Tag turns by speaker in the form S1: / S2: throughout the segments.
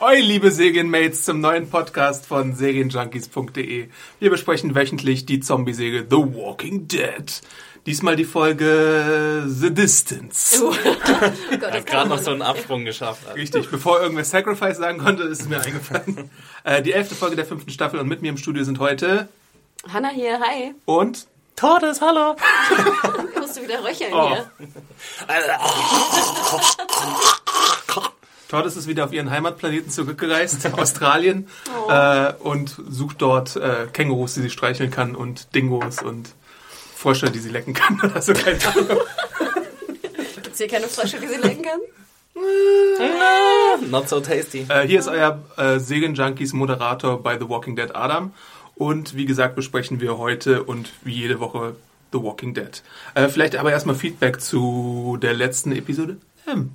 S1: Oi, liebe Serienmates, zum neuen Podcast von Serienjunkies.de. Wir besprechen wöchentlich die Zombie-Serie The Walking Dead. Diesmal die Folge The Distance.
S2: Oh
S3: Hat gerade noch so einen Absprung geschafft.
S1: Richtig, bevor irgendwer Sacrifice sagen konnte, ist es mir eingefallen. Äh, die elfte Folge der fünften Staffel und mit mir im Studio sind heute
S2: Hanna hier, hi.
S1: und
S3: Todes, hallo!
S2: Musst du wieder röcheln
S1: Oh.
S2: hier?
S1: Tordes ist wieder auf ihren Heimatplaneten zurückgereist, Australien, äh, und sucht dort äh, Kängurus, die sie streicheln kann und Dingos und Frösche, die sie lecken kann oder so, keine Ahnung.
S2: Gibt's hier keine Frösche, die sie lecken kann?
S3: Not so tasty.
S1: Äh, hier ist euer äh, Serienjunkies Moderator bei The Walking Dead Adam und wie gesagt besprechen wir heute und wie jede Woche The Walking Dead. Äh, vielleicht aber erstmal Feedback zu der letzten Episode. Ähm.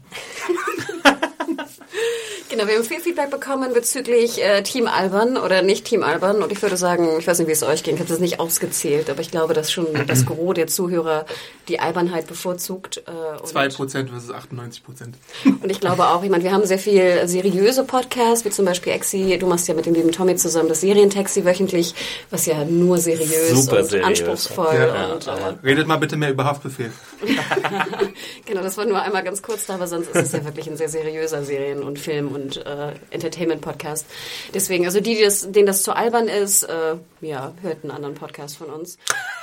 S2: Genau, wir haben viel Feedback bekommen bezüglich äh, Team Alban oder nicht Team Alban. Und ich würde sagen, ich weiß nicht, wie es euch ging, ich habe das nicht ausgezählt, aber ich glaube, dass schon das Gros der Zuhörer die Albernheit bevorzugt. Äh, und-
S1: 2% versus 98%.
S2: Und ich glaube auch, ich meine, wir haben sehr viel seriöse Podcasts, wie zum Beispiel Exi, du machst ja mit dem lieben Tommy zusammen das Serientaxi wöchentlich, was ja nur seriös
S3: Super
S2: und
S3: seriös.
S2: anspruchsvoll
S1: Ja,
S2: und äh,
S1: Redet mal bitte mehr über Haftbefehl.
S2: genau, das war nur einmal ganz kurz da, aber sonst ist es ja wirklich ein sehr seriöser Serien- und Film- und äh, Entertainment-Podcast. Deswegen, also die, die das, denen das zu albern ist, äh, ja, hört einen anderen Podcast von uns.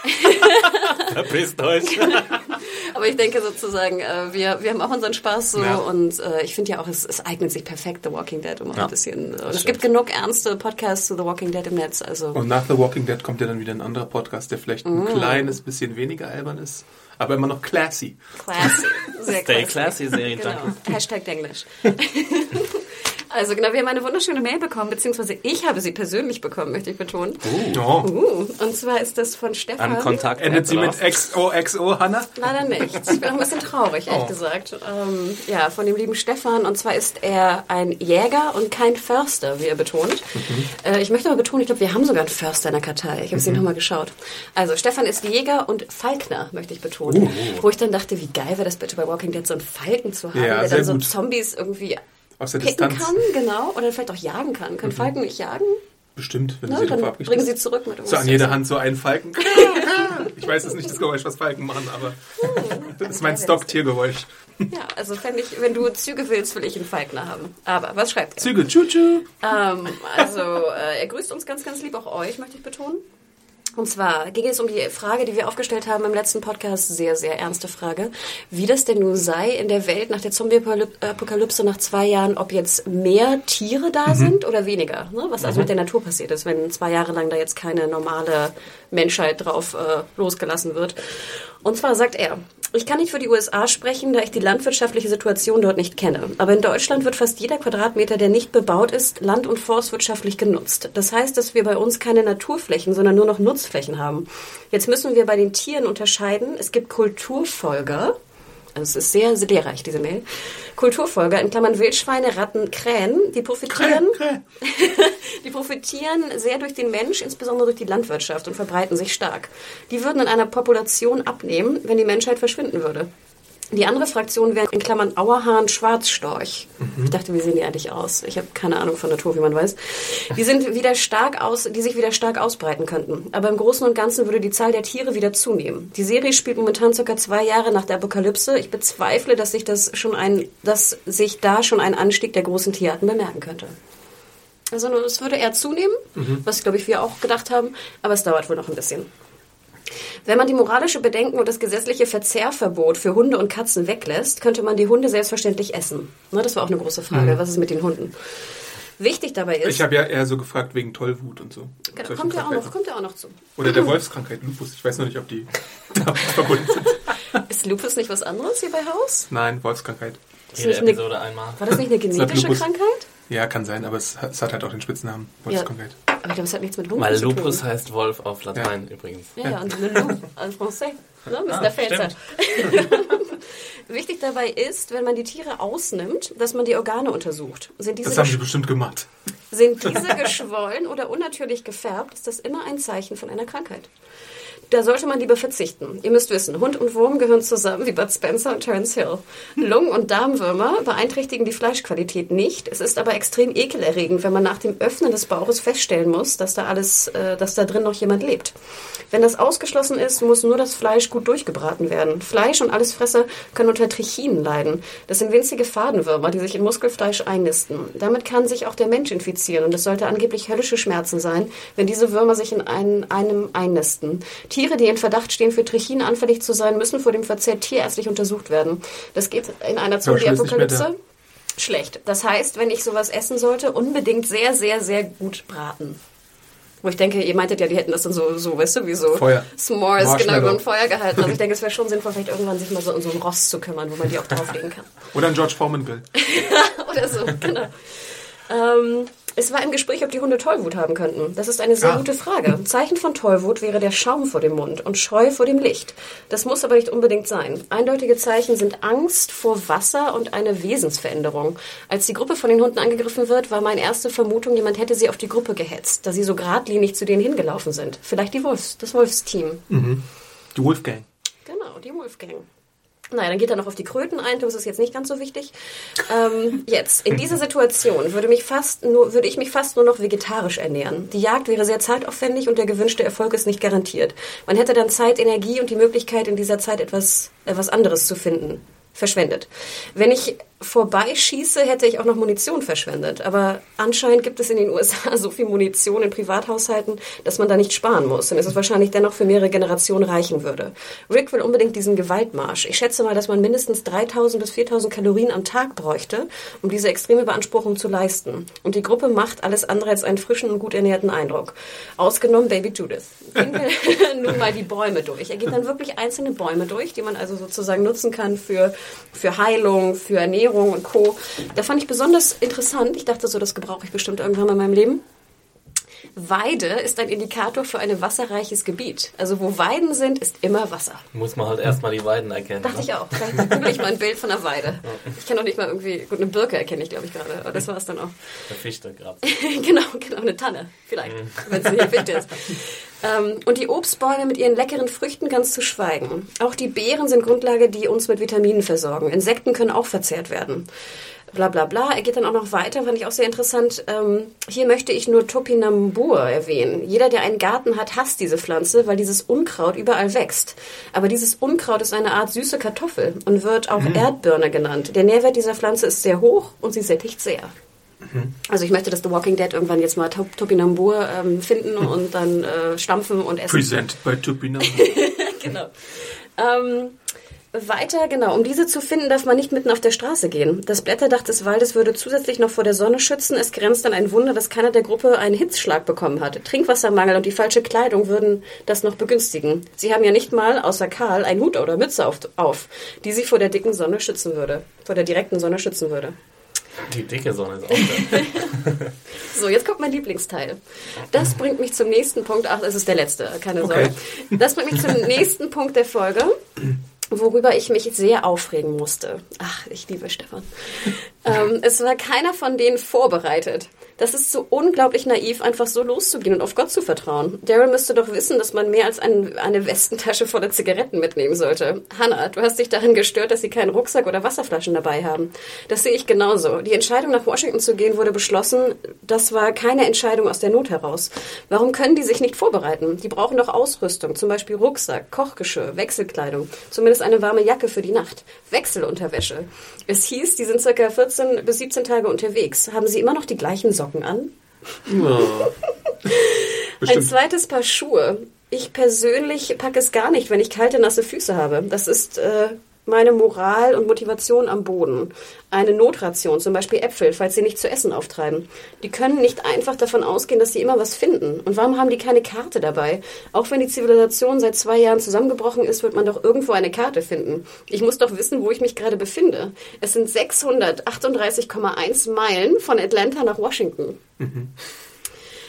S3: Verpisst euch.
S2: Aber ich denke sozusagen, äh, wir, wir haben auch unseren Spaß so
S1: Ja.
S2: und äh, ich finde ja auch, es, es eignet sich perfekt, The Walking Dead, um auch
S3: Ja,
S2: ein bisschen. Äh, und es
S3: stimmt.
S2: gibt genug ernste Podcasts zu The Walking Dead im Netz. Also
S1: Und nach The Walking Dead kommt ja dann wieder ein anderer Podcast, der vielleicht ein kleines bisschen weniger albern ist, aber immer noch classy.
S2: classy. Sehr
S3: Stay classy, Serienjunkie.
S2: Genau. Hashtag Englisch. Also genau, wir haben eine wunderschöne Mail bekommen, beziehungsweise ich habe sie persönlich bekommen, möchte ich betonen.
S1: Oh.
S2: Uh, und zwar ist das von Stefan.
S3: An Kontakt.
S1: Endet sie mit XOXO, Hannah?
S2: Leider nicht. Ich bin auch ein bisschen traurig, ehrlich
S1: Oh.
S2: gesagt. Ähm, ja, von dem lieben Stefan. Und zwar ist er ein Jäger und kein Förster, wie er betont. Äh, ich möchte aber betonen, ich glaube, wir haben sogar einen Förster in der Kartei. Ich habe es mhm. nochmal geschaut. Also, Stefan ist Jäger und Falkner, möchte ich betonen. Wo ich dann dachte, wie geil wäre das bitte bei Walking Dead, so einen Falken zu haben,
S1: Ja,
S2: der dann so
S1: gut.
S2: Zombies irgendwie
S1: Aus der Distanz.
S2: kann, genau. Oder vielleicht auch jagen kann. Können Falken nicht jagen?
S1: Bestimmt, wenn
S2: Na,
S1: sie
S2: dann bringen sie zurück mit
S1: So an jeder Hand so einen Falken. Ich weiß jetzt nicht das Geräusch, was Falken machen, aber das ist mein Stock-Tiergeräusch.
S2: Ja, also ich, wenn du Züge willst, will ich einen Falkner haben. Aber was schreibt er?
S1: Züge, tschu-tschu.
S2: Ähm, also, äh, er grüßt uns ganz, ganz lieb, auch euch, möchte ich betonen. Und zwar ging es um die Frage, die wir aufgestellt haben im letzten Podcast, sehr, sehr ernste Frage, wie das denn nun sei in der Welt nach der Zombie-Apokalypse nach zwei Jahren, ob jetzt mehr Tiere da sind oder weniger. Ne? Was also mit der Natur passiert ist, wenn zwei Jahre lang da jetzt keine normale Menschheit drauf äh, losgelassen wird. Und zwar sagt er, ich kann nicht für die USA sprechen, da ich die landwirtschaftliche Situation dort nicht kenne. Aber in Deutschland wird fast jeder Quadratmeter, der nicht bebaut ist, land- und forstwirtschaftlich genutzt. Das heißt, dass wir bei uns keine Naturflächen, sondern nur noch Nutzflächen haben. Jetzt müssen wir bei den Tieren unterscheiden. Es gibt Kulturfolger. Also es ist sehr, sehr lehrreich, diese Mail. Kulturfolger, in Klammern Wildschweine, Ratten, Krähen, die profitieren, die profitieren sehr durch den Mensch, insbesondere durch die Landwirtschaft und verbreiten sich stark. Die würden in einer Population abnehmen, wenn die Menschheit verschwinden würde. Die andere Fraktion wäre in Klammern Auerhahn, Schwarzstorch. Ich dachte, wie sehen die eigentlich aus? Ich habe keine Ahnung von Natur, wie man weiß. Die sind wieder stark aus, die sich wieder stark ausbreiten könnten. Aber im Großen und Ganzen würde die Zahl der Tiere wieder zunehmen. Die Serie spielt momentan circa zwei Jahre nach der Apokalypse. Ich bezweifle, dass sich das schon ein, dass sich da schon ein Anstieg der großen Tierarten bemerken könnte. Also es würde eher zunehmen, was glaube ich wir auch gedacht haben, aber es dauert wohl noch ein bisschen. Wenn man die moralische Bedenken und das gesetzliche Verzehrverbot für Hunde und Katzen weglässt, könnte man die Hunde selbstverständlich essen. Na, das war auch eine große Frage. Was ist mit den Hunden? Wichtig dabei ist,
S1: Ich habe ja eher so gefragt wegen Tollwut und so.
S2: Genau, kommt ja auch noch, kommt ja auch noch zu.
S1: Oder der Wolfskrankheit, Lupus. Ich weiß noch nicht, ob die damit verbunden sind.
S2: Ist Lupus nicht was anderes hier bei Haus?
S1: Nein, Wolfskrankheit.
S2: Das
S3: Jede
S2: ist nicht
S3: Episode einmal.
S2: War das nicht eine genetische. Krankheit?
S1: Ja, kann sein, aber es, hat- es hat halt auch den Spitznamen.
S2: Ja. Aber ich glaube, es hat nichts mit Lupus
S3: Weil
S2: zu tun.
S3: Lupus heißt Wolf auf Latein übrigens.
S2: Ja, ja, und Le Loup en français. Ne, Mr.
S3: Ah,
S2: Felzer. Wichtig dabei ist, wenn man die Tiere ausnimmt, dass man die Organe untersucht. Sind diese,
S1: Das haben sie bestimmt gemacht.
S2: sind diese geschwollen oder unnatürlich gefärbt, ist das immer ein Zeichen von einer Krankheit. Da sollte man lieber verzichten. Ihr müsst wissen, Hund und Wurm gehören zusammen wie Bud Spencer und Terence Hill. Lungen- und Darmwürmer beeinträchtigen die Fleischqualität nicht. Es ist aber extrem ekelerregend, wenn man nach dem Öffnen des Bauches feststellen muss, dass da alles, äh, dass da drin noch jemand lebt. Wenn das ausgeschlossen ist, muss nur das Fleisch gut durchgebraten werden. Fleisch und Allesfresser können unter Trichinen leiden. Das sind winzige Fadenwürmer, die sich in Muskelfleisch einnisten. Damit kann sich auch der Mensch infizieren und es sollte angeblich höllische Schmerzen sein, wenn diese Würmer sich in einen, einem einnisten. Tiere, die in Verdacht stehen, für Trichinen anfällig zu sein, müssen vor dem Verzehr tierärztlich untersucht werden. Das geht in einer Zombie-Apokalypse schlecht. Das heißt, wenn ich sowas essen sollte, unbedingt sehr, sehr, sehr gut braten. Wo ich denke, ihr meintet ja, die hätten das dann so, so weißt du, wie so
S1: Feuer.
S2: S'mores, genau, über ein Feuer gehalten. Also ich denke, es wäre schon sinnvoll, vielleicht irgendwann sich mal so um so ein Rost zu kümmern, wo man die auch drauflegen kann.
S1: Oder ein George Foreman Grill.
S2: Oder so, genau. Ähm, es war im Gespräch, ob die Hunde Tollwut haben könnten. Das ist eine sehr
S1: Ah.
S2: gute Frage. Zeichen von Tollwut wäre der Schaum vor dem Mund und Scheu vor dem Licht. Das muss aber nicht unbedingt sein. Eindeutige Zeichen sind Angst vor Wasser und eine Wesensveränderung. Als die Gruppe von den Hunden angegriffen wird, war meine erste Vermutung, jemand hätte sie auf die Gruppe gehetzt, da sie so geradlinig zu denen hingelaufen sind. Vielleicht die Wolfs, das Wolfsteam.
S1: Die Wolfgang.
S2: Genau, die Wolfgang. Naja, dann geht er noch auf die Kröten ein, das ist jetzt nicht ganz so wichtig. Ähm, jetzt, in dieser Situation würde, mich fast nur, würde ich mich fast nur noch vegetarisch ernähren. Die Jagd wäre sehr zeitaufwendig und der gewünschte Erfolg ist nicht garantiert. Man hätte dann Zeit, Energie und die Möglichkeit, in dieser Zeit etwas, etwas anderes zu finden. Verschwendet. Wenn ich vorbeischieße, hätte ich auch noch Munition verschwendet. Aber anscheinend gibt es in den USA so viel Munition in Privathaushalten, dass man da nicht sparen muss. Und es ist wahrscheinlich dennoch für mehrere Generationen reichen würde. Rick will unbedingt diesen Gewaltmarsch. Ich schätze mal, dass man mindestens 3000 bis 4000 Kalorien am Tag bräuchte, um diese extreme Beanspruchung zu leisten. Und die Gruppe macht alles andere als einen frischen und gut ernährten Eindruck. Ausgenommen Baby Judith. Gehen wir nun mal die Bäume durch. Er geht dann wirklich einzelne Bäume durch, die man also sozusagen nutzen kann für, für Heilung, für Ernährung und Co. Da fand ich besonders interessant. Ich dachte so, das gebrauche ich bestimmt irgendwann mal in meinem Leben. Weide ist ein Indikator für ein wasserreiches Gebiet. Also wo Weiden sind, ist immer Wasser.
S3: Muss man halt erstmal die Weiden erkennen.
S2: Dachte
S3: ne?
S2: ich auch. Vielleicht google ich mal ein Bild von einer Weide. Ich kann auch nicht mal irgendwie, gut, eine Birke erkenne ich, glaube ich, gerade. Aber das war es dann auch.
S3: Der Fichte gerade.
S2: genau, genau, eine Tanne, vielleicht, wenn es nicht wild ist. Ähm, und die Obstbäume mit ihren leckeren Früchten ganz zu schweigen. Auch die Beeren sind Grundlage, die uns mit Vitaminen versorgen. Insekten können auch verzehrt werden. Bla bla bla. Er geht dann auch noch weiter, fand ich auch sehr interessant. Ähm, hier möchte ich nur Topinambur erwähnen. Jeder, der einen Garten hat, hasst diese Pflanze, weil dieses Unkraut überall wächst. Aber dieses Unkraut ist eine Art süße Kartoffel und wird auch Erdbirne genannt. Der Nährwert dieser Pflanze ist sehr hoch und sie sättigt sehr. Also ich möchte, dass The Walking Dead irgendwann jetzt mal Top Topinambur ähm, finden und dann äh, stampfen und essen.
S1: Presented by Tupinambur.
S2: genau. Ähm, weiter, genau. Um diese zu finden, darf man nicht mitten auf der Straße gehen. Das Blätterdach des Waldes würde zusätzlich noch vor der Sonne schützen. Es grenzt an ein Wunder, dass keiner der Gruppe einen Hitzschlag bekommen hat. Trinkwassermangel und die falsche Kleidung würden das noch begünstigen. Sie haben ja nicht mal, außer Karl, einen Hut oder Mütze auf, auf, die sie vor der dicken Sonne schützen würde. Vor der direkten Sonne schützen würde.
S3: Die dicke Sonne ist auch da.
S2: So, jetzt kommt mein Lieblingsteil. Das bringt mich zum nächsten Punkt. Ach, es ist der letzte, keine Sorge. Das bringt mich zum nächsten Punkt der Folge, worüber ich mich sehr aufregen musste. Ach, ich liebe Stefan. Ähm, es war keiner von denen vorbereitet. Das ist so unglaublich naiv, einfach so loszugehen und auf Gott zu vertrauen. Daryl müsste doch wissen, dass man mehr als ein, eine Westentasche voller Zigaretten mitnehmen sollte. Hannah, du hast dich daran gestört, dass sie keinen Rucksack oder Wasserflaschen dabei haben. Das sehe ich genauso. Die Entscheidung, nach Washington zu gehen, wurde beschlossen. Das war keine Entscheidung aus der Not heraus. Warum können die sich nicht vorbereiten? Die brauchen doch Ausrüstung, zum Beispiel Rucksack, Kochgeschirr, Wechselkleidung, zumindest eine warme Jacke für die Nacht, Wechselunterwäsche. Es hieß, die sind circa 14 bis 17 Tage unterwegs. Haben sie immer noch die gleichen Socken an? Ein
S1: Bestimmt.
S2: zweites Paar Schuhe. Ich persönlich packe es gar nicht, wenn ich kalte, nasse Füße habe. Das ist äh, meine Moral und Motivation am Boden. Eine Notration, zum Beispiel Äpfel, falls sie nicht zu essen auftreiben. Die können nicht einfach davon ausgehen, dass sie immer was finden. Und warum haben die keine Karte dabei? Auch wenn die Zivilisation seit zwei Jahren zusammengebrochen ist, wird man doch irgendwo eine Karte finden. Ich muss doch wissen, wo ich mich gerade befinde. Es sind 638,1 Meilen von Atlanta nach Washington.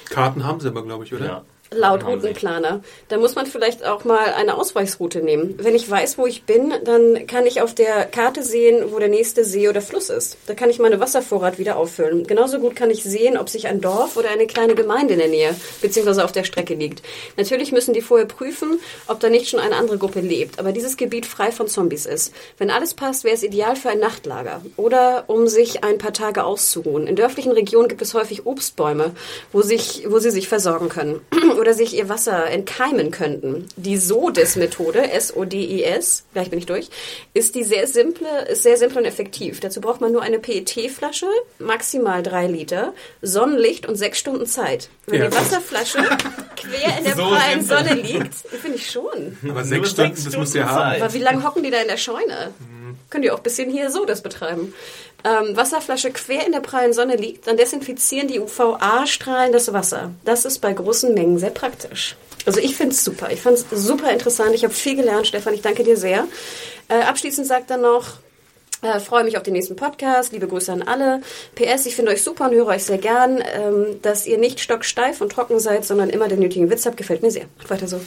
S1: Karten haben sie aber, glaube ich, oder?
S3: Ja.
S2: Laut. Routenplaner. Da muss man vielleicht auch mal eine Ausweichsroute nehmen. Wenn ich weiß, wo ich bin, dann kann ich auf der Karte sehen, wo der nächste See oder Fluss ist. Da kann ich meine Wasservorrat wieder auffüllen. Genauso gut kann ich sehen, ob sich ein Dorf oder eine kleine Gemeinde in der Nähe bzw. auf der Strecke liegt. Natürlich müssen die vorher prüfen, ob da nicht schon eine andere Gruppe lebt, aber dieses Gebiet frei von Zombies ist. Wenn alles passt, wäre es ideal für ein Nachtlager oder um sich ein paar Tage auszuruhen. In dörflichen Regionen gibt es häufig Obstbäume, wo, sich, wo sie sich versorgen können oder sich ihr Wasser entkeimen könnten. Die SODIS-Methode, S-O-D-I-S, gleich bin ich durch, ist die sehr simple, ist sehr simpel und effektiv. Dazu braucht man nur eine PET-Flasche, maximal drei Liter, Sonnenlicht und sechs Stunden Zeit. Wenn
S1: Ja.
S2: die Wasserflasche quer in der
S3: So
S2: prallen
S3: simpel.
S2: Sonne liegt, finde ich schon.
S1: Aber
S3: Nur
S1: sechs Stunden, das musst du ja
S3: Stunden
S1: haben.
S3: Zeit.
S2: Aber wie lange hocken die da in der Scheune? Könnt ihr auch ein bisschen hier so das betreiben. Ähm, Wasserflasche quer in der prallen Sonne liegt, dann desinfizieren die UVA-Strahlen das Wasser. Das ist bei großen Mengen sehr praktisch. Also ich finde es super. Ich fand es super interessant. Ich habe viel gelernt, Stefan. Ich danke dir sehr. Äh, abschließend sagt er noch, äh, freue mich auf den nächsten Podcast. Liebe Grüße an alle. PS, ich finde euch super und höre euch sehr gern. Ähm, dass ihr nicht stocksteif und trocken seid, sondern immer den nötigen Witz habt, gefällt mir sehr. Macht weiter so.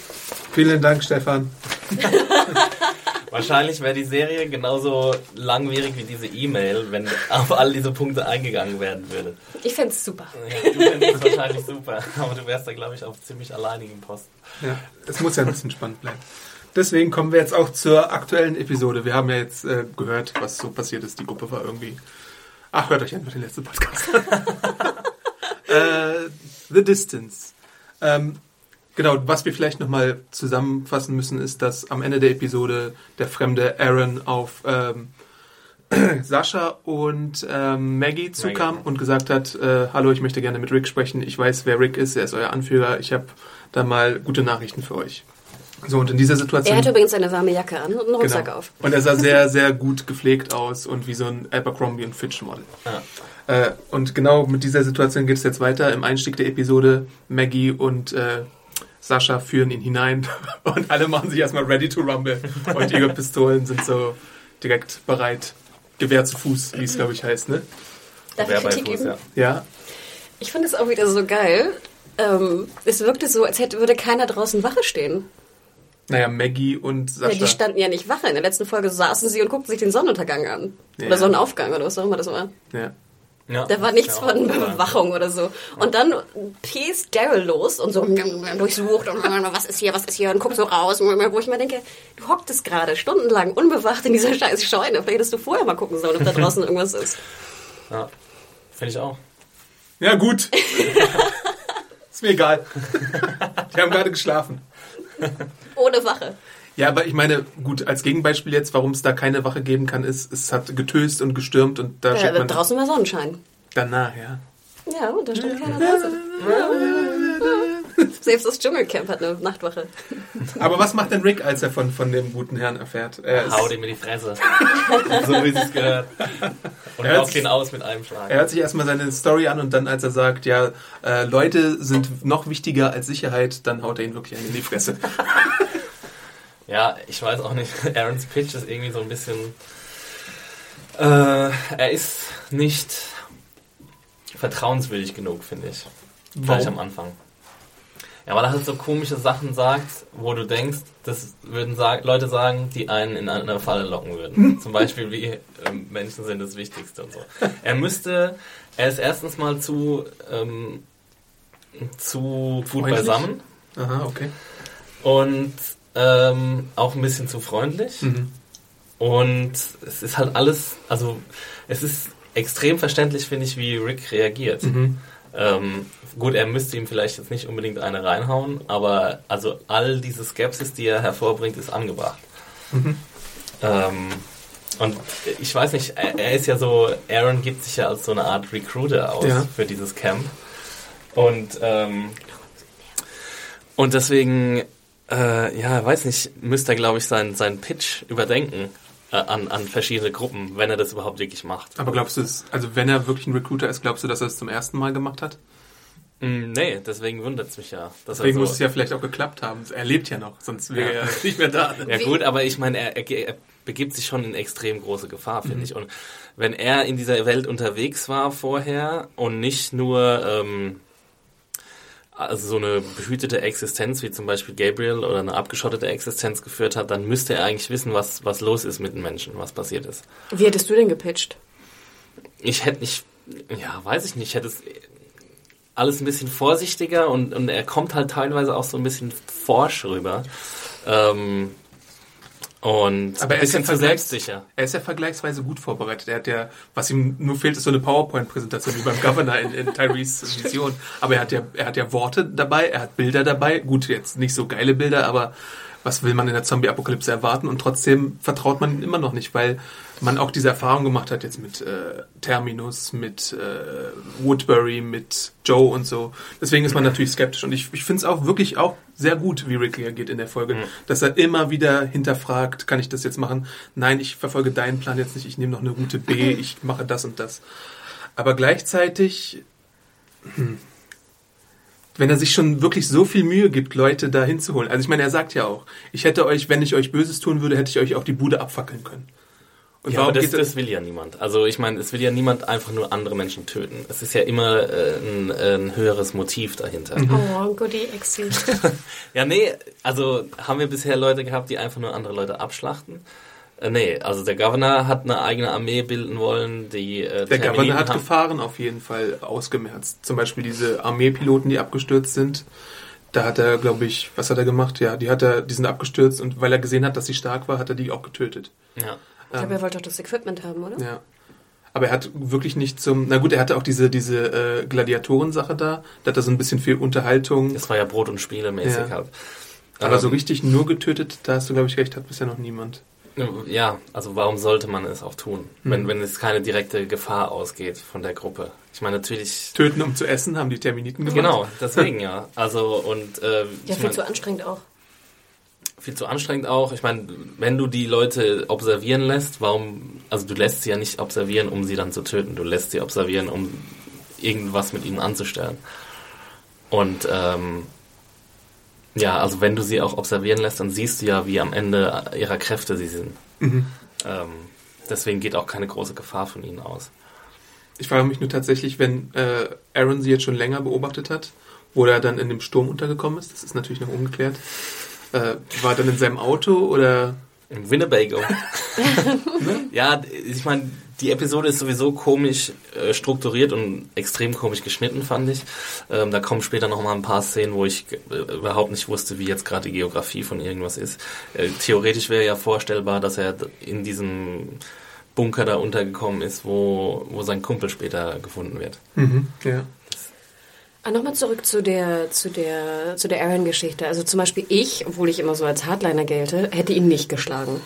S1: Vielen Dank, Stefan.
S3: Wahrscheinlich wäre die Serie genauso langwierig wie diese E-Mail, wenn auf all diese Punkte eingegangen werden würde.
S2: Ich fände es super.
S3: Ja, du findest es wahrscheinlich super, aber du wärst da, glaube ich, auf ziemlich alleinigen Posten.
S1: Ja, es muss ja ein bisschen spannend bleiben. Deswegen kommen wir jetzt auch zur aktuellen Episode. Wir haben ja jetzt äh, gehört, was so passiert ist. Die Gruppe war irgendwie. Ach, hört euch einfach den letzten Podcast an. äh, The Distance. Ähm, genau, was wir vielleicht nochmal zusammenfassen müssen, ist, dass am Ende der Episode der fremde Aaron auf ähm, Sascha und ähm, Maggie zukam
S3: Maggie.
S1: und gesagt hat, äh, hallo, ich möchte gerne mit Rick sprechen. Ich weiß, wer Rick ist, er ist euer Anführer. Ich habe da mal gute Nachrichten für euch. So, und in dieser Situation...
S2: Er hatte übrigens eine warme Jacke an und einen Rucksack
S1: Genau.
S2: auf.
S1: Und er sah sehr, sehr gut gepflegt aus und wie so ein Abercrombie und Fitch Model.
S3: Ja.
S1: Äh, und genau mit dieser Situation geht es jetzt weiter. Im Einstieg der Episode Maggie und äh, Sascha führen ihn hinein und alle machen sich erstmal ready to rumble und ihre Pistolen sind so direkt bereit. Gewehr zu Fuß, wie es glaube ich heißt, ne?
S2: Darf
S3: Wer
S2: ich
S3: bei
S2: Kritik
S3: Fuß,
S2: üben?
S3: ja.
S1: Ja.
S2: Ich fand es auch wieder so geil. Ähm, es wirkte so, als hätte, würde keiner draußen Wache stehen.
S1: Naja, Maggie und
S2: Ja,
S1: Sascha.
S2: die standen ja nicht Wache. In der letzten Folge saßen sie und guckten sich den Sonnenuntergang an.
S1: Ja.
S2: Oder Sonnenaufgang oder was auch immer das war.
S1: ja.
S3: Ja.
S2: Da war nichts
S3: Ja,
S2: von Bewachung oder so. Und dann pest Daryl los und so durchsucht und was ist hier, was ist hier und guckt so raus, wo ich mir denke, du hocktest gerade stundenlang unbewacht in dieser scheiß Scheune. Vielleicht hättest du vorher mal gucken sollen, ob da draußen irgendwas ist.
S3: Ja. Finde ich auch.
S1: ja, gut. ist mir egal. Die haben gerade geschlafen.
S2: Ohne Wache.
S1: Ja, aber ich meine, gut, als Gegenbeispiel jetzt, warum es da keine Wache geben kann, ist, es hat getöst und gestürmt und da
S2: Ja,
S1: steht man
S2: draußen war Sonnenschein.
S1: danach, ja.
S2: Ja, und da stand keiner draußen. Selbst das Dschungelcamp hat eine Nachtwache.
S1: Aber was macht denn Rick, als er von, von dem guten Herrn erfährt? Er,
S3: Hau dem in die Fresse. so wie es gehört. Und
S1: Er hat's-
S3: ihn aus mit einem Schlag.
S1: er hört sich erstmal seine Story an und dann, als er sagt, ja, äh, Leute sind noch wichtiger als Sicherheit, dann haut er ihn wirklich in die Fresse.
S3: Ja, ich weiß auch nicht. Aarons Pitch ist irgendwie so ein bisschen. Äh, er ist nicht vertrauenswürdig genug, finde ich. Gleich am Anfang. Ja, weil er halt so komische Sachen sagt, wo du denkst, das würden sag Leute sagen, die einen in eine Falle locken würden. Zum Beispiel wie ähm, Menschen sind das Wichtigste und so. Er müsste, er ist erstens mal zu, ähm, zu gut
S1: Freundlich?
S3: beisammen
S1: Aha, okay.
S3: und ähm, auch ein bisschen zu freundlich.
S1: Mhm.
S3: Und es ist halt alles, also es ist extrem verständlich, finde ich, wie Rick reagiert.
S1: Mhm.
S3: Ähm, gut, er müsste ihm vielleicht jetzt nicht unbedingt eine reinhauen, aber also all diese Skepsis, die er hervorbringt, ist angebracht.
S1: Mhm.
S3: Ähm, und ich weiß nicht, er, er ist ja so, Aaron gibt sich ja als so eine Art Recruiter aus
S1: Ja.
S3: für dieses Camp. Und, ähm, und deswegen, äh, ja, weiß nicht, müsste er, glaube ich, seinen seinen Pitch überdenken. äh, an, an verschiedene Gruppen, wenn er das überhaupt wirklich macht.
S1: Aber glaubst du es, also wenn er wirklich ein Recruiter ist, glaubst du, dass er es zum ersten Mal gemacht hat?
S3: Mm, nee, deswegen wundert es mich ja.
S1: deswegen so muss es ja vielleicht auch geklappt haben. Er lebt ja noch, sonst wäre ja. er nicht mehr da.
S3: Ja gut, aber ich meine, er, er, er begibt sich schon in extrem große Gefahr, finde mhm. ich. Und wenn er in dieser Welt unterwegs war vorher und nicht nur ähm, also so eine behütete Existenz wie zum Beispiel Gabriel oder eine abgeschottete Existenz geführt hat, dann müsste er eigentlich wissen, was, was los ist mit den Menschen, was passiert ist.
S2: Wie hättest du denn gepitcht?
S3: Ich hätte nicht, ja, weiß ich nicht, ich hätte es alles ein bisschen vorsichtiger und, und er kommt halt teilweise auch so ein bisschen forsch rüber. Ähm, und
S1: Aber ein bisschen ja zu selbstsicher. Er ist ja vergleichsweise gut vorbereitet. Er hat ja, was ihm nur fehlt, ist so eine PowerPoint-Präsentation wie beim Governor in, in Tyrese Vision. Aber er hat ja, er hat ja Worte dabei, er hat Bilder dabei. Gut, jetzt nicht so geile Bilder, aber was will man in der Zombie-Apokalypse erwarten? Und trotzdem vertraut man ihm immer noch nicht, weil man auch diese Erfahrung gemacht hat jetzt mit äh, Terminus, mit äh, Woodbury, mit Joe und so. Deswegen ist man natürlich skeptisch. Und ich, ich finde es auch wirklich auch sehr gut, wie Rick reagiert in der Folge, mhm. dass er immer wieder hinterfragt, kann ich das jetzt machen? Nein, ich verfolge deinen Plan jetzt nicht, ich nehme noch eine Route B, ich mache das und das. Aber gleichzeitig, hm, wenn er sich schon wirklich so viel Mühe gibt, Leute da hinzuholen. Also ich meine, er sagt ja auch, ich hätte euch, wenn ich euch Böses tun würde, hätte ich euch auch die Bude abfackeln können.
S3: Und ja, aber das, das will ja niemand. Also ich meine, es will ja niemand einfach nur andere Menschen töten. Es ist ja immer äh, ein, ein, höheres Motiv dahinter.
S2: Mhm. Oh, goodie Exit.
S3: ja, nee, also haben wir bisher Leute gehabt, die einfach nur andere Leute abschlachten? Äh, nee, also der Governor hat eine eigene Armee bilden wollen, die
S1: äh, Der Governor hat haben. Gefahren auf jeden Fall ausgemerzt. Zum Beispiel diese Armeepiloten, die abgestürzt sind. Da hat er, glaube ich, was hat er gemacht? Ja, die hat er, die sind abgestürzt und weil er gesehen hat, dass sie stark war, hat er die auch getötet.
S2: Ja. Ich glaube, er wollte doch das Equipment haben, oder?
S1: Ja. Aber er hat wirklich nicht zum. Na gut, er hatte auch diese, diese äh, Gladiatoren-Sache da. Da hat er so ein bisschen viel Unterhaltung.
S3: Das war ja Brot- und Spiele-mäßig ja. halt.
S1: Aber ähm, so richtig nur getötet, da hast du, glaube ich, recht, hat bisher noch niemand.
S3: Ja, also warum sollte man es auch tun, mhm. wenn, wenn es keine direkte Gefahr ausgeht von der Gruppe? Ich meine, natürlich.
S1: Töten, um zu essen, haben die Terminiten gemacht.
S3: Genau, deswegen ja. Also und. Äh,
S2: ja, viel mein, zu anstrengend auch
S3: viel zu anstrengend auch. Ich meine, wenn du die Leute observieren lässt, warum, also du lässt sie ja nicht observieren, um sie dann zu töten. Du lässt sie observieren, um irgendwas mit ihnen anzustellen. Und ähm, ja, also wenn du sie auch observieren lässt, dann siehst du ja, wie am Ende ihrer Kräfte sie sind. Mhm. Ähm, deswegen geht auch keine große Gefahr von ihnen aus.
S1: Ich frage mich nur tatsächlich, wenn äh, Aaron sie jetzt schon länger beobachtet hat, wo er dann in dem Sturm untergekommen ist, das ist natürlich noch ungeklärt, äh, war dann in seinem Auto oder?
S3: Im Winnebago. ja, ich meine, die Episode ist sowieso komisch äh, strukturiert und extrem komisch geschnitten, fand ich. Ähm, da kommen später noch mal ein paar Szenen, wo ich äh, überhaupt nicht wusste, wie jetzt gerade die Geografie von irgendwas ist. Äh, theoretisch wäre ja vorstellbar, dass er in diesem Bunker da untergekommen ist, wo, wo sein Kumpel später gefunden wird.
S1: Mhm, ja.
S2: Ah, Nochmal zurück zu der, zu der, zu der Aaron-Geschichte. Also zum Beispiel ich, obwohl ich immer so als Hardliner gelte, hätte ihn nicht geschlagen.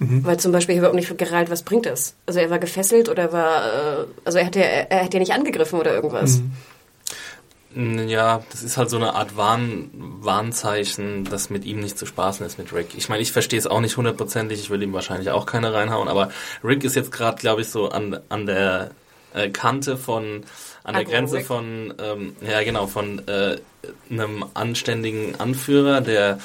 S2: Mhm. Weil zum Beispiel überhaupt nicht gereilt, was bringt das? Also er war gefesselt oder war, äh, also er hat ja, er hat ja nicht angegriffen oder irgendwas.
S3: Mhm. Ja, das ist halt so eine Art Warn, Warnzeichen, dass mit ihm nicht zu spaßen ist mit Rick. Ich meine, ich verstehe es auch nicht hundertprozentig, ich will ihm wahrscheinlich auch keine reinhauen, aber Rick ist jetzt gerade, glaube ich, so an, an der äh, Kante von an der Grenze von ähm, ja genau von äh, einem anständigen Anführer, der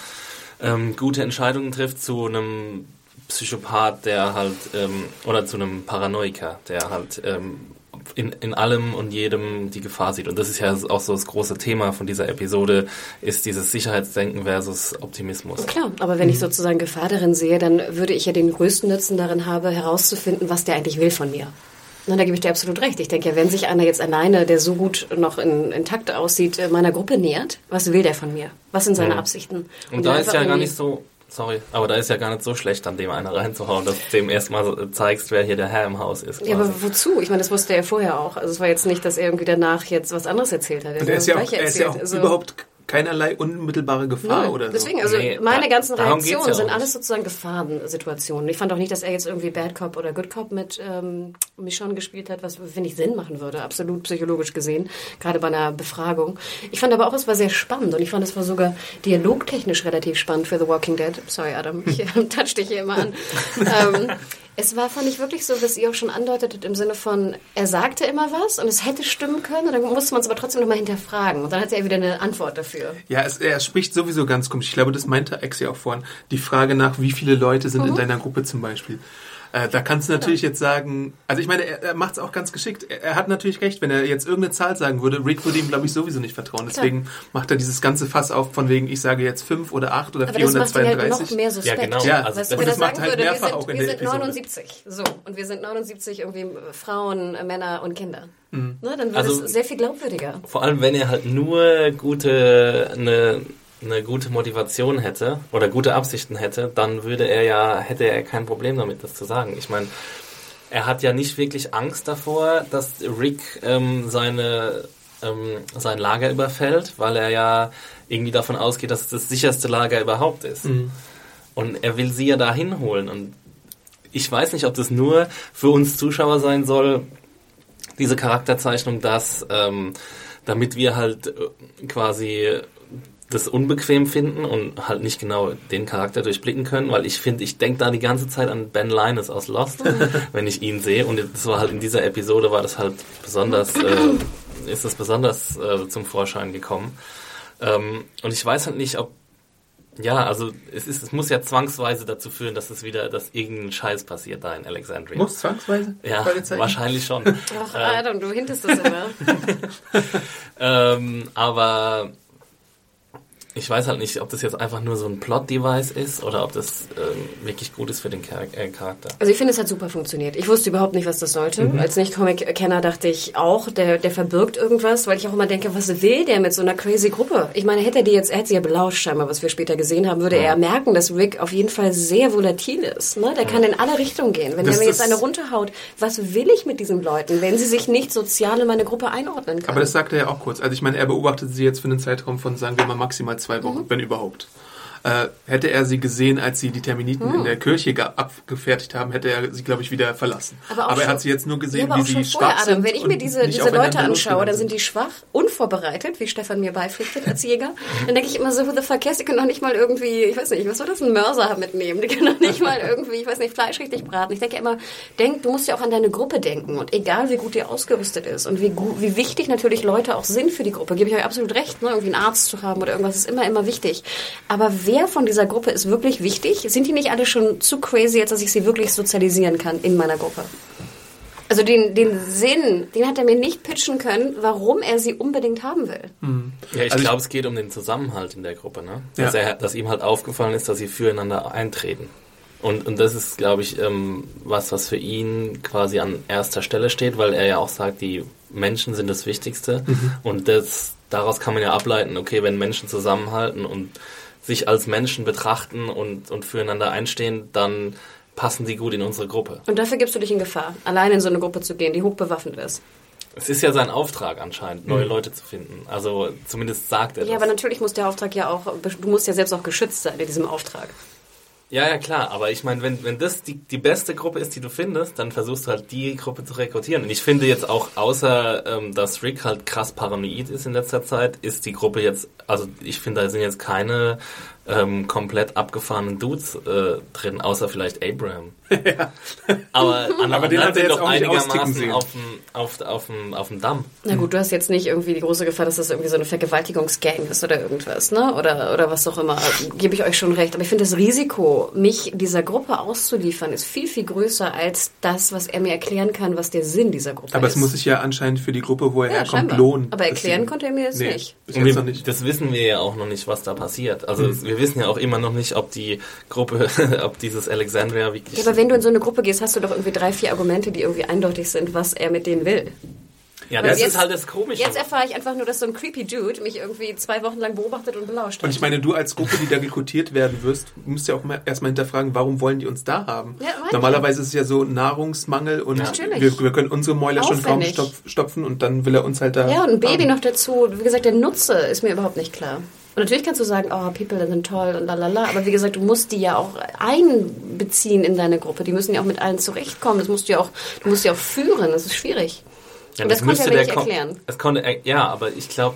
S3: ähm, gute Entscheidungen trifft, zu einem Psychopath, der halt ähm, oder zu einem Paranoiker, der halt ähm, in, in allem und jedem die Gefahr sieht. Und das ist ja auch so das große Thema von dieser Episode, ist dieses Sicherheitsdenken versus Optimismus.
S2: Klar, aber wenn ich sozusagen Gefahr darin sehe, dann würde ich ja den größten Nutzen darin haben, herauszufinden, was der eigentlich will von mir. Na, da gebe ich dir absolut recht. Ich denke ja, wenn sich einer jetzt alleine, der so gut noch in, intakt aussieht, meiner Gruppe nähert, was will der von mir? Was sind seine ja. Absichten?
S3: Und, Und da ist ja gar nicht so, sorry, aber da ist ja gar nicht so schlecht, an dem einer reinzuhauen, dass du dem erstmal zeigst, wer hier der Herr im Haus ist.
S2: Quasi. Ja, aber wozu? Ich meine, das wusste er vorher auch. Also es war jetzt nicht, dass er irgendwie danach jetzt was anderes erzählt hat.
S1: Er, er ist, ja auch, er ist ja auch also, überhaupt keinerlei unmittelbare Gefahr Nein, oder so.
S2: Deswegen, also nee, meine da, ganzen Reaktionen ja sind alles sozusagen Gefahrensituationen. Ich fand auch nicht, dass er jetzt irgendwie Bad Cop oder Good Cop mit ähm, Michonne gespielt hat, was, finde ich, Sinn machen würde, absolut psychologisch gesehen, gerade bei einer Befragung. Ich fand aber auch, es war sehr spannend und ich fand, es war sogar dialogtechnisch relativ spannend für The Walking Dead. Sorry, Adam, ich touch dich hier immer an. ähm, Es war, fand ich wirklich so, was ihr auch schon andeutet im Sinne von, er sagte immer was und es hätte stimmen können und dann musste man es aber trotzdem nochmal hinterfragen und dann hat er wieder eine Antwort dafür.
S1: Ja, es, er spricht sowieso ganz komisch. Ich glaube, das meinte Ex ja auch vorhin. Die Frage nach, wie viele Leute sind mhm. in deiner Gruppe zum Beispiel. Äh, da kannst du natürlich ja. jetzt sagen, also ich meine, er, er macht es auch ganz geschickt. Er, er, hat natürlich recht, wenn er jetzt irgendeine Zahl sagen würde, Rick würde ihm, glaube ich, sowieso nicht vertrauen. Deswegen Klar. macht er dieses ganze Fass auf, von wegen, ich sage jetzt fünf oder acht oder
S2: Aber
S1: 432.
S2: Das macht halt noch mehr suspekt.
S3: Ja, genau.
S1: Ja,
S2: also
S1: du, wenn er sagen
S2: halt würde, wir sind, wir sind 79, so, und wir sind 79 irgendwie Frauen, Männer und Kinder. Mhm. Ne, dann wird also, es sehr viel glaubwürdiger.
S3: Vor allem, wenn er halt nur gute, eine eine gute Motivation hätte oder gute Absichten hätte, dann würde er ja, hätte er kein Problem damit, das zu sagen. Ich meine, er hat ja nicht wirklich Angst davor, dass Rick ähm, seine, ähm, sein Lager überfällt, weil er ja irgendwie davon ausgeht, dass es das sicherste Lager überhaupt ist. Mhm. Und er will sie ja da hinholen. Und ich weiß nicht, ob das nur für uns Zuschauer sein soll, diese Charakterzeichnung, dass ähm, damit wir halt äh, quasi das unbequem finden und halt nicht genau den Charakter durchblicken können, weil ich finde, ich denke da die ganze Zeit an Ben Linus aus Lost, wenn ich ihn sehe. Und das war halt in dieser Episode war das halt besonders, äh, ist das besonders äh, zum Vorschein gekommen. Ähm, und ich weiß halt nicht, ob ja, also es ist, es muss ja zwangsweise dazu führen, dass es wieder, dass irgendein Scheiß passiert da in Alexandria.
S1: Muss zwangsweise?
S3: Ja, wahrscheinlich schon.
S2: Ach, Adam, du hintest das immer.
S3: ähm, aber ich weiß halt nicht, ob das jetzt einfach nur so ein Plot-Device ist oder ob das ähm, wirklich gut ist für den Char äh, Charakter.
S2: Also ich finde, es hat super funktioniert. Ich wusste überhaupt nicht, was das sollte. Mhm. Als Nicht-Comic-Kenner dachte ich auch, der, der verbirgt irgendwas, weil ich auch immer denke, was will der mit so einer crazy Gruppe? Ich meine, hätte er die jetzt, er hätte sie ja belauscht scheinbar, was wir später gesehen haben, würde ja. er merken, dass Rick auf jeden Fall sehr volatil ist. Ne? Der kann in alle Richtungen gehen. Wenn das er mir jetzt eine runterhaut, was will ich mit diesen Leuten, wenn sie sich nicht sozial in meine Gruppe einordnen können?
S1: Aber das sagt er ja auch kurz. Also ich meine, er beobachtet sie jetzt für einen Zeitraum von, sagen wir mal, maximal zwei Wochen, mhm. wenn überhaupt. Äh, hätte er sie gesehen, als sie die Terminiten hm. in der Kirche abgefertigt haben, hätte er sie, glaube ich, wieder verlassen. Aber, aber er hat sie jetzt nur gesehen, wie sie schwach sind.
S2: Wenn ich mir diese, diese Leute anschaue, dann sind die schwach, unvorbereitet, wie Stefan mir beipflichtet als Jäger. dann denke ich immer so, the fuck cares? Die können doch nicht mal irgendwie, ich weiß nicht, was soll das, ein Mörser mitnehmen? Die können doch nicht mal irgendwie, ich weiß nicht, Fleisch richtig braten. Ich denke immer, denk, du musst ja auch an deine Gruppe denken. Und egal, wie gut die ausgerüstet ist und wie, gut, wie wichtig natürlich Leute auch sind für die Gruppe, gebe ich euch absolut recht, ne? irgendwie einen Arzt zu haben oder irgendwas ist immer, immer wichtig. Aber wer wer von dieser Gruppe ist wirklich wichtig? Sind die nicht alle schon zu crazy, als dass ich sie wirklich sozialisieren kann in meiner Gruppe? Also den, den Sinn, den hat er mir nicht pitchen können, warum er sie unbedingt haben will.
S3: Mhm. Ja, ich also glaube, es geht um den Zusammenhalt in der Gruppe, ne? Dass, ja. er, dass ihm halt aufgefallen ist, dass sie füreinander eintreten. Und, und das ist, glaube ich, ähm, was, was für ihn quasi an erster Stelle steht, weil er ja auch sagt, die Menschen sind das Wichtigste. Mhm. Und das, daraus kann man ja ableiten, okay, wenn Menschen zusammenhalten und sich als Menschen betrachten und, und füreinander einstehen, dann passen sie gut in unsere Gruppe.
S2: Und dafür gibst du dich in Gefahr, allein in so eine Gruppe zu gehen, die hochbewaffnet ist.
S3: Es ist ja sein Auftrag anscheinend, neue mhm. Leute zu finden. Also zumindest sagt er
S2: ja, das. Ja, aber natürlich muss der Auftrag ja auch, du musst ja selbst auch geschützt sein in diesem Auftrag.
S3: Ja, ja, klar, aber ich meine, wenn, wenn das die, die beste Gruppe ist, die du findest, dann versuchst du halt die Gruppe zu rekrutieren. Und ich finde jetzt auch, außer ähm, dass Rick halt krass paranoid ist in letzter Zeit, ist die Gruppe jetzt, also ich finde, da sind jetzt keine ähm, komplett abgefahrenen Dudes äh, drin, außer vielleicht Abraham. Ja. Aber, Aber den hat er jetzt auch einigermaßen auf dem, auf, auf, dem, auf dem Damm.
S2: Na gut, du hast jetzt nicht irgendwie die große Gefahr, dass das irgendwie so eine Vergewaltigungsgang ist oder irgendwas, ne? Oder, oder was auch immer. Gebe ich euch schon recht. Aber ich finde, das Risiko, mich dieser Gruppe auszuliefern, ist viel, viel größer als das, was er mir erklären kann, was der Sinn dieser Gruppe
S1: Aber
S2: ist.
S1: Aber es muss sich ja anscheinend für die Gruppe, wo er ja, herkommt, scheinbar. lohnen.
S2: Aber erklären konnte er mir jetzt nee, nicht.
S3: Noch nicht. Das wissen wir ja auch noch nicht, was da passiert. Also mhm. wir wissen ja auch immer noch nicht, ob die Gruppe, ob dieses Alexandria wirklich...
S2: Ja, aber wenn du in so eine Gruppe gehst, hast du doch irgendwie drei, vier Argumente, die irgendwie eindeutig sind, was er mit denen will.
S3: Ja, das jetzt, ist halt das Komische.
S2: Jetzt erfahre ich einfach nur, dass so ein creepy Dude mich irgendwie zwei Wochen lang beobachtet und belauscht hat.
S1: Und ich meine, du als Gruppe, die da rekrutiert werden wirst, musst ja auch erstmal hinterfragen, warum wollen die uns da haben? Ja, Normalerweise ist es ja so Nahrungsmangel und ja. wir, wir, können unsere Mäuler Aufwendig. schon kaum stopfen und dann will er uns halt da.
S2: Ja, und ein Baby haben. noch dazu. Wie gesagt, der Nutze ist mir überhaupt nicht klar. Und natürlich kannst du sagen, oh, People sind toll und lalala, aber wie gesagt, du musst die ja auch einbeziehen in deine Gruppe. Die müssen ja auch mit allen zurechtkommen. Das musst du ja auch, du musst ja auch führen. Das ist schwierig. Ja, das, das konnte er nicht erklären.
S3: Es konnte, ja, aber ich glaube,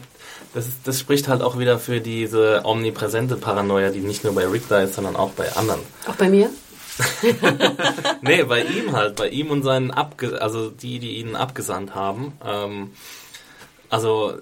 S3: das, das spricht halt auch wieder für diese omnipräsente Paranoia, die nicht nur bei Rick da ist, sondern auch bei anderen.
S2: Auch bei mir?
S3: nee, bei ihm halt, bei ihm und seinen Abge also die, die ihn abgesandt haben. Ähm, also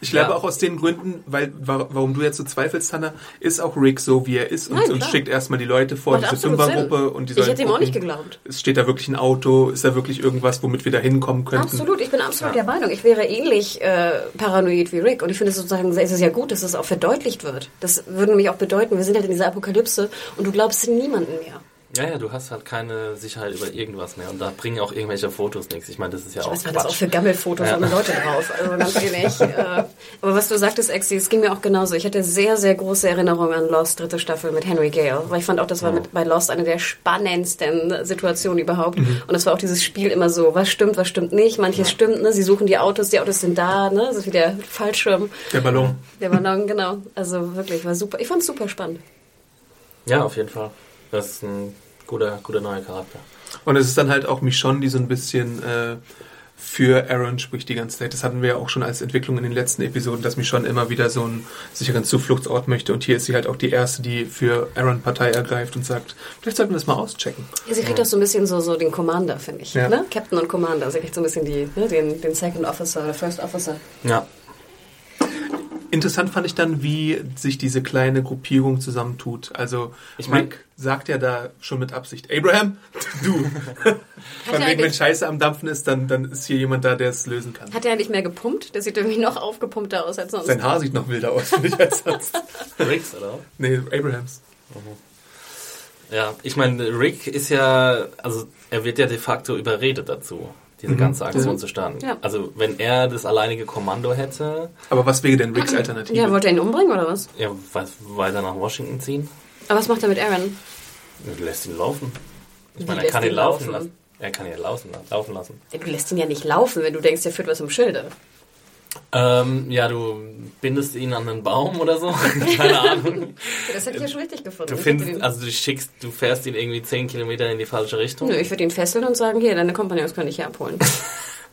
S1: ich glaube ja. auch aus den Gründen, weil warum du jetzt so zweifelst, Hannah, ist auch Rick so, wie er ist und, Nein, und schickt erstmal die Leute vor, Macht diese Fünfergruppe und die
S2: Ich hätte ihm auch nicht geglaubt.
S1: Steht da wirklich ein Auto? Ist da wirklich irgendwas, womit wir da hinkommen könnten?
S2: Absolut, ich bin absolut ja. der Meinung. Ich wäre ähnlich äh, paranoid wie Rick und ich finde es sozusagen, es ist ja gut, dass es auch verdeutlicht wird. Das würde nämlich auch bedeuten, wir sind halt in dieser Apokalypse und du glaubst niemanden mehr.
S3: Ja, ja, du hast halt keine Sicherheit über irgendwas mehr und da bringen auch irgendwelche Fotos nichts. Ich meine, das ist ja
S2: ich
S3: auch
S2: weiß, Quatsch. das auch für Gammelfotos ja. haben Leute drauf. Also ganz ehrlich. äh, aber was du sagtest, Exi, es ging mir auch genauso. Ich hatte sehr, sehr große Erinnerungen an Lost, dritte Staffel mit Henry Gale. Weil ich fand auch, das war mit, bei Lost eine der spannendsten Situationen überhaupt. Mhm. Und es war auch dieses Spiel immer so, was stimmt, was stimmt nicht. Manches ja. stimmt, ne? Sie suchen die Autos, die Autos sind da, ne? Ist wie der Fallschirm.
S1: Der Ballon.
S2: Der Ballon, genau. Also wirklich, war super. Ich fand es super spannend.
S3: Ja, auf jeden Fall. Das ist ein guter, guter neuer Charakter.
S1: Und es ist dann halt auch Michonne, die so ein bisschen äh, für Aaron spricht die ganze Zeit. Das hatten wir ja auch schon als Entwicklung in den letzten Episoden, dass Michonne immer wieder so einen sicheren Zufluchtsort möchte. Und hier ist sie halt auch die Erste, die für Aaron Partei ergreift und sagt, vielleicht sollten wir das mal auschecken.
S2: Ja, sie kriegt ja. auch so ein bisschen so, so den Commander, finde ich. Ja. Ne? Captain und Commander. Sie kriegt so ein bisschen die, ne? den, den Second Officer oder First Officer.
S3: Ja.
S1: Interessant fand ich dann, wie sich diese kleine Gruppierung zusammentut. Also ich mein, Rick sagt ja da schon mit Absicht, Abraham, du. Von wegen, wenn Scheiße am Dampfen ist, dann, dann ist hier jemand da, der es lösen kann.
S2: Hat er nicht mehr gepumpt? Der sieht irgendwie noch aufgepumpter aus als sonst.
S1: Sein Haar sieht noch wilder aus, finde ich, als sonst.
S3: Ricks, oder?
S1: Nee, Abrahams.
S3: Mhm. Ja, ich meine, Rick ist ja, also er wird ja de facto überredet dazu diese mhm. ganze Aktion mhm. zu starten. Ja. Also wenn er das alleinige Kommando hätte.
S1: Aber was wäre denn Ricks Alternative?
S2: Ja, wollte er ihn umbringen oder was?
S3: Ja, weiter nach Washington ziehen.
S2: Aber was macht er mit Aaron?
S3: Er lässt ihn laufen. Ich meine, er kann ihn laufen, laufen lassen. Er kann ihn laufen, laufen lassen.
S2: Du lässt ihn ja nicht laufen, wenn du denkst, er führt was im Schilde.
S3: Ähm, ja, du bindest ihn an einen Baum oder so. Keine Ahnung.
S2: das hätte ich ja schon richtig gefunden.
S3: Du findest, also du schickst, du fährst ihn irgendwie 10 Kilometer in die falsche Richtung.
S2: Nö, ich würde ihn fesseln und sagen, hier, deine Kompagnons kann ich hier abholen.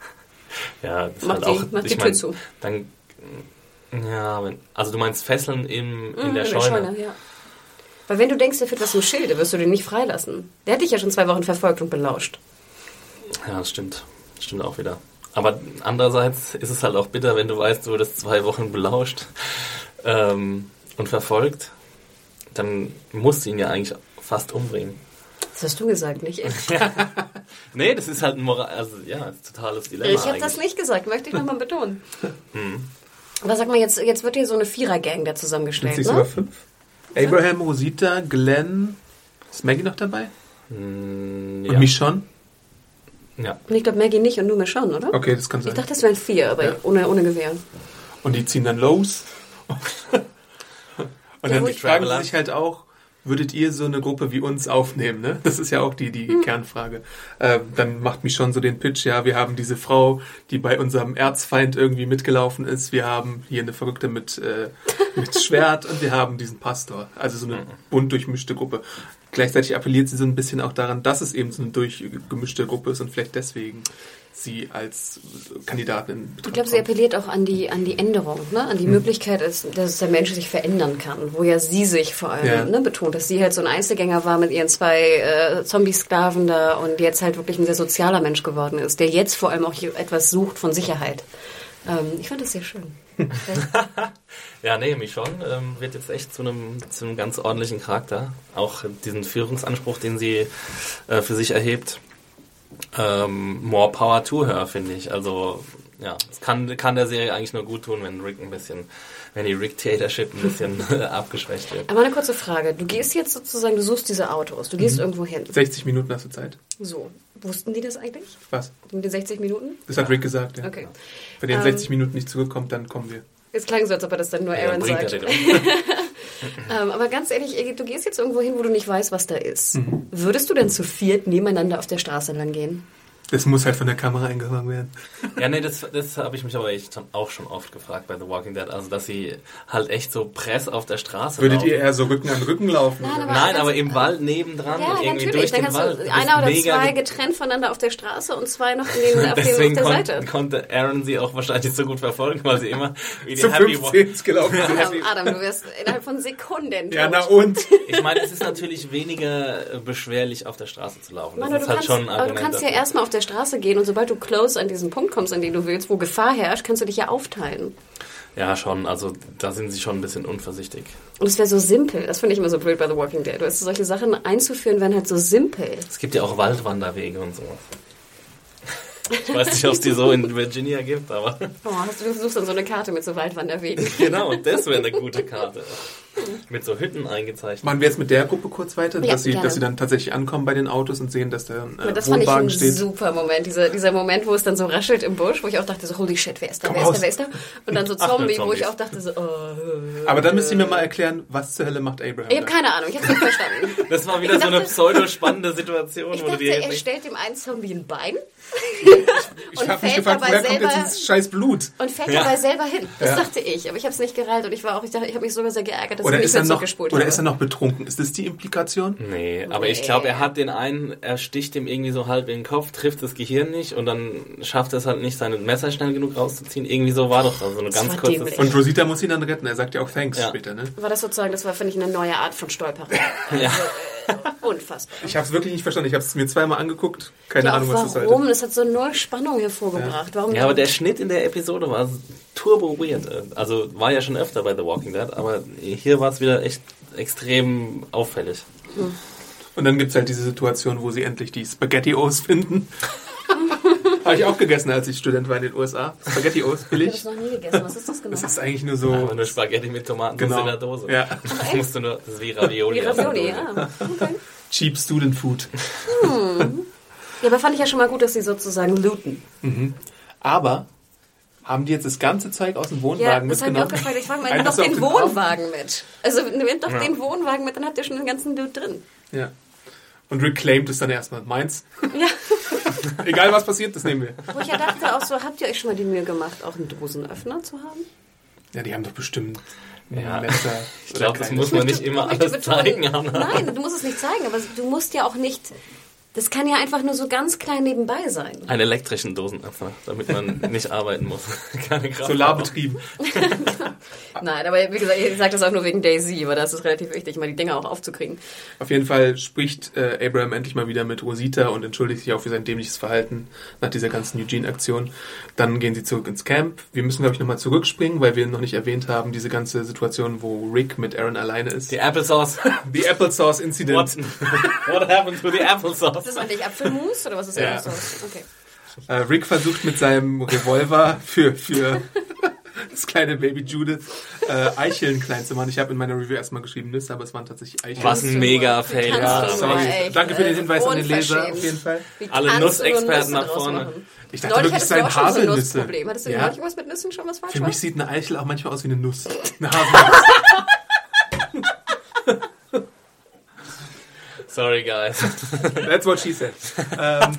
S3: ja, das
S2: mach
S3: halt
S2: die,
S3: auch,
S2: mach die Tür zu.
S3: Dann, ja, wenn, also du meinst fesseln im, in, mhm, der, in Scheune. der Scheune. ja.
S2: Weil wenn du denkst, der führt was im Schilde, wirst du den nicht freilassen. Der hat dich ja schon zwei Wochen verfolgt und belauscht.
S3: Ja, das stimmt. Das stimmt auch wieder. Aber andererseits ist es halt auch bitter, wenn du weißt, du wurdest zwei Wochen belauscht ähm, und verfolgt, dann musst du ihn ja eigentlich fast umbringen.
S2: Das hast du gesagt, nicht ich.
S3: nee, das ist halt ein Moral, also ja, ein totales Dilemma.
S2: Ich habe das nicht gesagt, möchte ich nochmal betonen. hm. Aber sag mal, jetzt, jetzt wird hier so eine Vierer-Gang da zusammengestellt. Sind
S1: ne? sogar fünf? Abraham, Rosita, Glenn. Ist Maggie noch dabei?
S3: Mm,
S1: ja. Und Michonne?
S2: Ja. Und ich glaube Maggie nicht und nur Michonne, oder?
S1: Okay, das kann sein.
S2: Ich dachte, es wären vier, aber ja. ohne, ohne Gewehr.
S1: Und die ziehen dann los. und dann fragen sie sich halt auch, würdet ihr so eine Gruppe wie uns aufnehmen? Ne? Das ist ja auch die, die hm. Kernfrage. Ähm, dann macht mich schon so den Pitch, ja, wir haben diese Frau, die bei unserem Erzfeind irgendwie mitgelaufen ist. Wir haben hier eine Verrückte mit, äh, mit Schwert und wir haben diesen Pastor. Also so eine mhm. bunt durchmischte Gruppe. Gleichzeitig appelliert sie so ein bisschen auch daran, dass es eben so eine durchgemischte Gruppe ist und vielleicht deswegen sie als Kandidatin
S2: Ich glaube, sie appelliert auch an die, an die Änderung, ne? an die mhm. Möglichkeit, dass, dass der Mensch sich verändern kann, wo ja sie sich vor allem ja. ne, betont, dass sie halt so ein Einzelgänger war mit ihren zwei äh, Zombie-Sklaven da und jetzt halt wirklich ein sehr sozialer Mensch geworden ist, der jetzt vor allem auch etwas sucht von Sicherheit. Ähm, ich fand das sehr schön.
S3: ja, nee, mich schon. Ähm, wird jetzt echt zu einem, zu einem ganz ordentlichen Charakter. Auch diesen Führungsanspruch, den sie äh, für sich erhebt, ähm, more power to her, finde ich. Also, ja, es kann, kann der Serie eigentlich nur gut tun, wenn Rick ein bisschen, wenn die Rick-Tatership ein bisschen abgeschwächt wird.
S2: Aber eine kurze Frage. Du gehst jetzt sozusagen, du suchst diese Autos, du gehst mhm. irgendwo hin.
S1: 60 Minuten hast du Zeit.
S2: So. Wussten die das eigentlich?
S1: Was?
S2: Mit den 60 Minuten?
S1: Das hat Rick gesagt, ja.
S2: Okay.
S1: Wenn er in 60 Minuten nicht zurückkommt, dann kommen wir.
S2: Es klang so, als ob er das dann nur ja, Aaron sagt. ähm, aber ganz ehrlich, du gehst jetzt irgendwo hin, wo du nicht weißt, was da ist. Mhm. Würdest du denn zu viert nebeneinander auf der Straße lang gehen?
S1: Das muss halt von der Kamera eingefangen werden.
S3: Ja, nee, das, das habe ich mich aber echt auch schon oft gefragt bei The Walking Dead. Also, dass sie halt echt so Press auf der Straße
S1: Würdet
S3: laufen.
S1: ihr eher so Rücken an Rücken laufen?
S2: Nein, aber-
S3: Nein, aber im Wald nebendran
S2: Ja,
S3: und irgendwie
S2: natürlich.
S3: durch den
S2: kannst
S3: Wald.
S2: du
S3: Das
S2: einer oder zwei
S3: ge-
S2: getrennt voneinander auf der Straße und zwei noch in den, auf, dem, auf
S3: Deswegen
S2: der
S3: kon
S2: Seite.
S3: konnte Aaron sie auch wahrscheinlich so gut verfolgen, weil sie immer wie die
S1: Zu
S3: Happy Walk
S1: 15 gelaufen sind.
S2: Adam, Adam, du wirst innerhalb von Sekunden
S1: Ja,
S2: tot.
S1: na und?
S3: Ich meine, es ist natürlich weniger beschwerlich, auf der Straße zu laufen. Das
S2: Mann,
S3: ist
S2: du
S3: halt
S2: kannst,
S3: schon ein
S2: aber du
S3: Argument
S2: kannst ja erstmal auf der Straße gehen und sobald du close an diesen Punkt kommst, an den du willst, wo Gefahr herrscht, kannst du dich ja aufteilen.
S3: Ja, schon. Also da sind sie schon ein bisschen unvorsichtig.
S2: Und es wäre so simpel. Das finde ich immer so blöd bei The Walking Dead. Du weißt, solche Sachen einzuführen, wären halt so simpel.
S3: Es gibt ja auch Waldwanderwege und sowas. Ich weiß nicht, ob es die so in Virginia gibt, aber
S2: Oh, hast du, suchst dann so eine Karte mit so Waldwanderwegen.
S3: genau, das wäre eine gute Karte. Mit so Hütten eingezeichnet.
S1: Machen wir jetzt mit der Gruppe kurz weiter,
S2: Ja,
S1: dass, sie,
S2: gerne.
S1: dass sie dann tatsächlich ankommen bei den Autos und sehen, dass der äh,
S2: das fand ich
S1: Wohnwagen
S2: ein
S1: steht.
S2: super Moment. Dieser, dieser Moment, wo es dann so raschelt im Busch, wo ich auch dachte so, holy shit, wer ist da,
S1: Komm
S2: wer ist
S1: raus.
S2: da, wer ist da? Und dann so
S3: Ach,
S2: Zombie, wo ich auch dachte so, oh.
S1: Aber dann müsst ihr mir mal erklären, was zur Hölle macht Abraham
S2: Ich habe keine Ahnung, ich habe nicht verstanden.
S3: Das war wieder
S2: Ich
S3: so eine
S2: dachte-
S3: pseudo-spannende Situation,
S2: Ich
S3: wo du
S2: dachte,
S3: dir
S2: er stellt dem einen Zombie ein Bein
S1: Ich
S2: und
S1: habe mich
S2: fällt
S1: gefragt,
S2: dabei
S1: woher kommt jetzt
S2: selber-
S1: dieses scheiß Blut?
S2: und fällt
S3: Ja.
S2: dabei selber hin. Das
S1: Ja.
S2: dachte ich, aber ich habe es nicht gereilt und ich war auch, ich, dachte, ich habe mich sogar sehr geärgert, dass
S1: Oder,
S2: ich
S1: er,
S2: mehr
S1: noch,
S2: zurückgespult
S1: oder
S2: habe.
S1: ist er noch betrunken? Ist das die Implikation?
S3: Nee, aber ich glaube, er hat den einen, er sticht ihm irgendwie so halb in den Kopf, trifft das Gehirn nicht und dann schafft er es halt nicht, seine Messer schnell genug rauszuziehen. Irgendwie so war doch also eine
S2: Das
S3: ganz kurze.
S1: Und Rosita muss ihn dann retten. Er sagt ja auch Thanks
S3: Ja.
S1: später, ne?
S2: War das sozusagen, das war, finde ich, eine neue Art von Stolperei.
S3: Ja.
S2: Unfassbar.
S1: Ich habe es wirklich nicht verstanden. Ich habe es mir zweimal angeguckt. Keine
S2: Ja,
S1: Ahnung, was das
S2: warum?
S1: sollte.
S2: Das hat so null Spannung hervorgebracht. Warum
S3: Ja, aber der Schnitt in der Episode war turbo weird. Also war ja schon öfter bei The Walking Dead, aber hier war es wieder echt extrem auffällig.
S1: Und dann gibt's halt diese Situation, wo sie endlich die Spaghettios finden. Habe ich auch gegessen, als ich Student war in den USA. Spaghettios,
S2: ich habe das
S1: billig.
S2: noch nie gegessen. Was ist das genau?
S1: Das ist eigentlich nur so...
S3: Aber nur Spaghetti mit Tomaten
S1: Genau.
S3: in der Dose.
S1: Ja.
S3: Das musst du nur, das ist wie Ravioli.
S2: Wie Ravioli, ja. Okay.
S1: Cheap Student Food.
S2: Ja, aber fand ich ja schon mal gut, dass sie sozusagen looten.
S1: Aber haben die jetzt das ganze Zeug aus dem
S2: Ja,
S1: Wohnwagen
S2: das habe ich auch
S1: mitgenommen?
S2: gefragt. Ich frage mal,
S1: Einfach
S2: nehmt doch den? Wohnwagen mit. Also nehmt doch den Wohnwagen mit, dann habt ihr schon den ganzen Loot drin.
S1: Ja. Und reclaimed es dann erstmal. Meins.
S2: Ja,
S1: Egal was passiert, das nehmen wir.
S2: wo ich ja dachte auch so, habt ihr euch schon mal die Mühe gemacht, auch einen Dosenöffner zu haben?
S1: Ja, die haben doch bestimmt
S3: Ja. Ich glaube, das muss man nicht
S2: Ich
S3: immer alles zeigen, Anna.
S2: Nein, du musst es nicht zeigen, aber du musst ja auch nicht. Das kann ja einfach nur so ganz klein nebenbei sein.
S3: Einen elektrischen Dosenöffner, damit man nicht arbeiten muss. Keine.
S1: Solarbetrieben.
S2: Nein, aber wie gesagt, ich sage das auch nur wegen Daisy, weil das ist relativ wichtig, mal die Dinger auch aufzukriegen.
S1: Auf jeden Fall spricht äh, Abraham endlich mal wieder mit Rosita und entschuldigt sich auch für sein dämliches Verhalten nach dieser ganzen Eugene-Aktion. Dann gehen sie zurück ins Camp. Wir müssen, glaube ich, nochmal zurückspringen, weil wir noch nicht erwähnt haben, diese ganze Situation, wo Rick mit Aaron alleine ist.
S3: Die Applesauce.
S1: The Applesauce Incident.
S3: What, what happened to the applesauce?
S2: Ist das eigentlich Apfelmus oder was ist
S1: Ja.
S2: das? so? Okay.
S1: Äh, Rick versucht mit seinem Revolver für, für das kleine Baby Judith äh, Eicheln klein zu machen. Ich habe in meiner Review erstmal geschrieben Nüsse, aber es waren tatsächlich Eicheln.
S3: Was ein mega Fail. Ja,
S1: sorry. Danke für den
S2: äh,
S1: Hinweis an den Leser auf jeden Fall.
S2: Wie
S3: Alle Nussexperten nach vorne.
S1: Ich dachte
S2: Neulich
S1: wirklich, es seien
S2: so ein
S1: Haselnüsse.
S2: Hattest du
S1: Ja.
S2: neulich was mit Nüssen schon was falsch
S1: Für
S2: war?
S1: mich sieht eine Eichel auch manchmal aus wie eine Nuss. Eine Haselnuss.
S3: Sorry, guys.
S1: That's what she said. Ähm,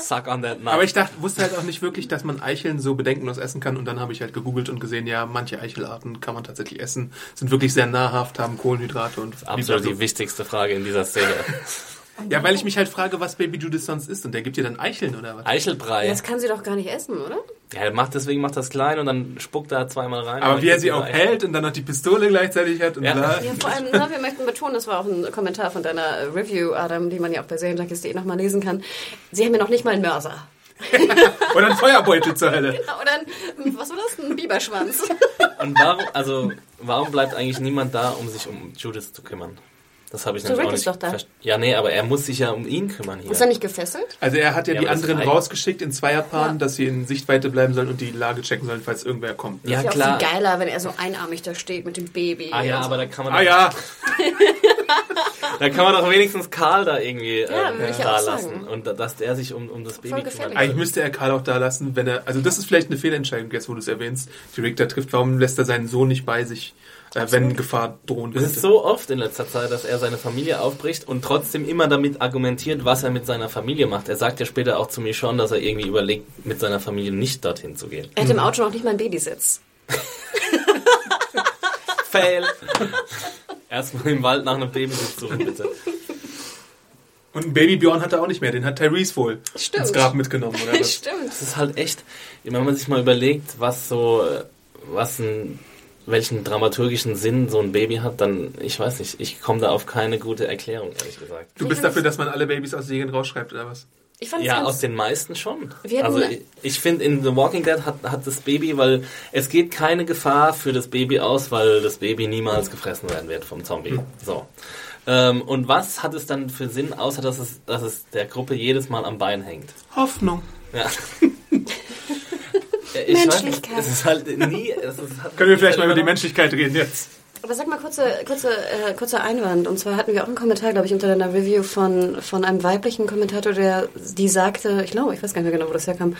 S3: Suck on that nut.
S1: aber ich dachte, wusste halt auch nicht wirklich, dass man Eicheln so bedenkenlos essen kann. Und dann habe ich halt gegoogelt und gesehen, ja, manche Eichelarten kann man tatsächlich essen. Sind wirklich sehr nahrhaft, haben Kohlenhydrate und
S3: Absolut die wichtigste Frage in dieser Szene.
S1: Ja, weil ich mich halt frage, was Baby Judith sonst isst. Und der gibt dir dann Eicheln oder was?
S3: Eichelbrei.
S2: Das kann sie doch gar nicht essen, oder?
S3: Ja, er macht deswegen macht das klein und dann spuckt er zweimal rein.
S1: Aber wie er sie auch
S3: er Eichel.
S1: hält und dann noch die Pistole gleichzeitig hat und
S3: Ja.
S1: bla.
S2: Ja, vor allem, ne, wir möchten betonen, das war auch ein Kommentar von deiner äh, Review, Adam, die man ja auch bei Serienjunkies.de nochmal lesen kann. Sie haben ja noch nicht mal einen Mörser.
S1: Oder ein Feuerbeutel zur Hölle.
S2: Oder ein, was war das? Ein Biberschwanz.
S3: Und warum, also, warum bleibt eigentlich niemand da, um sich um Judith zu kümmern? Das habe ich
S2: So,
S3: nämlich auch
S2: ist
S3: nicht
S2: da.
S3: Ja, nee, aber er muss sich ja um ihn kümmern hier.
S2: Ist er nicht gefesselt?
S1: Also er hat ja,
S3: Ja,
S1: die
S3: das
S1: anderen rausgeschickt in Zweierpaaren,
S2: Ja.
S1: dass sie in Sichtweite bleiben sollen und die Lage checken sollen, falls irgendwer kommt.
S3: Ja,
S2: ist ja
S3: klar.
S2: auch viel geiler, wenn er so einarmig da steht mit dem Baby.
S3: Ah ja,
S2: so.
S3: aber da kann man,
S1: Ah
S3: doch,
S1: ja,
S3: da kann man doch wenigstens Karl da irgendwie
S2: Ja,
S3: ähm,
S2: würde ich
S3: da
S2: auch
S3: lassen.
S2: sagen.
S3: Und da- dass der sich um, um das Baby
S2: gefährlich.
S1: eigentlich müsste er Karl auch da lassen, wenn er, also das ist vielleicht eine Fehlentscheidung, jetzt wo du es erwähnst, die Rick da trifft. Warum lässt er seinen Sohn nicht bei sich äh, wenn Gefahr drohen
S3: Es
S1: könnte.
S3: ist so oft in letzter Zeit, dass er seine Familie aufbricht und trotzdem immer damit argumentiert, was er mit seiner Familie macht. Er sagt ja später auch zu mir schon, dass er irgendwie überlegt, mit seiner Familie nicht dorthin zu gehen.
S2: Er hat im Auto noch nicht mal einen Babysitz.
S3: Fail! Erstmal im Wald nach einem Baby suchen, bitte.
S1: Und ein Baby Björn hat er auch nicht mehr, den hat Tyrese wohl
S2: Stimmt.
S1: ins Grab mitgenommen, oder?
S2: Stimmt.
S3: Das ist halt echt, wenn man sich mal überlegt, was so, äh, was ein, welchen dramaturgischen Sinn so ein Baby hat, dann, ich weiß nicht, ich komme da auf keine gute Erklärung, ehrlich gesagt.
S1: Du bist dafür, dass man alle Babys aus Serien rausschreibt, oder was?
S2: Ich fand
S3: Ja, aus den meisten schon. Also ich, ich finde, in The Walking Dead hat, hat das Baby, weil es geht keine Gefahr für das Baby aus, weil das Baby niemals gefressen werden wird vom Zombie. So. Ähm, und was hat es dann für Sinn, außer dass es, dass es der Gruppe jedes Mal am Bein hängt?
S1: Hoffnung.
S3: Ja. Ich weiß
S2: Menschlichkeit.
S3: Es ist halt nie. Es ist, hat-
S1: Können wir vielleicht mal über die Menschlichkeit reden jetzt?
S2: Aber sag mal kurze, kurze, äh, kurzer Einwand. Und zwar hatten wir auch einen Kommentar, glaube ich, unter deiner Review von, von einem weiblichen Kommentator, der die sagte, ich glaube, ich weiß gar nicht mehr genau, wo das herkam,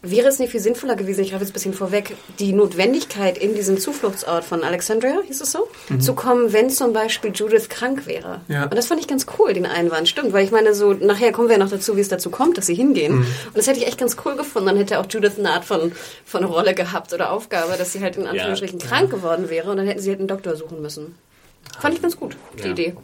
S2: wäre es nicht viel sinnvoller gewesen, ich greife jetzt ein bisschen vorweg, die Notwendigkeit in diesen Zufluchtsort von Alexandria, hieß es so, zu kommen, wenn zum Beispiel Judith krank wäre.
S1: Ja.
S2: Und das fand ich ganz cool, den Einwand. Stimmt, weil ich meine, so nachher kommen wir ja noch dazu, wie es dazu kommt, dass sie hingehen. Und das hätte ich echt ganz cool gefunden. Dann hätte auch Judith eine Art von, von Rolle gehabt oder Aufgabe, dass sie halt in Anführungsstrichen krank geworden wäre und dann hätten sie halt einen Doktor suchen müssen. Fand ich ganz gut, die
S3: Ja.
S2: Idee.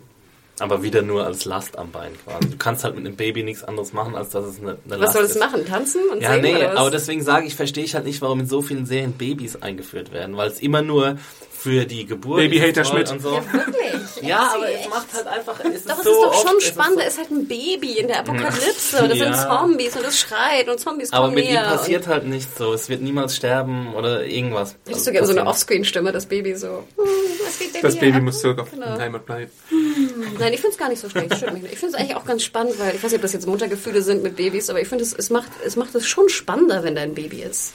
S3: Aber wieder nur als Last am Bein quasi. Du kannst halt mit einem Baby nichts anderes machen, als dass es eine, eine
S2: Was
S3: Last
S2: soll es
S3: ist.
S2: machen? Tanzen und
S3: Ja,
S2: singen
S3: nee,
S2: was?
S3: aber deswegen sage ich, verstehe ich halt nicht, warum in so vielen Serien Babys eingeführt werden, weil es immer nur für die Geburt
S1: Baby-Hater
S3: ist es toll
S1: Schmidt.
S3: und so.
S2: ja, wirklich.
S3: Ja,
S2: Echt?
S3: aber es macht halt einfach. Es ist
S2: Doch, es
S3: so
S2: ist doch schon
S3: oft, es
S2: spannend. Da
S3: so-
S2: ist halt ein Baby in der Apokalypse und das
S3: Ja.
S2: sind Zombies und es schreit und Zombies
S3: aber
S2: kommen
S3: mit ihm
S2: näher.
S3: passiert halt nichts so. Es wird niemals sterben oder irgendwas.
S2: Hättest du gerne so eine. Offscreen-Stimme, das Baby so. Hm, was geht denn
S1: Das
S2: hier
S1: Baby
S2: ab?
S1: muss zurück auf
S2: Genau.
S1: den Heimatplanet.
S2: Nein, ich finde es gar nicht so schlecht. Ich finde es eigentlich auch ganz spannend, weil ich weiß nicht, ob das jetzt Muttergefühle sind mit Babys, aber ich finde, es, es, macht, es macht es schon spannender, wenn da ein Baby ist.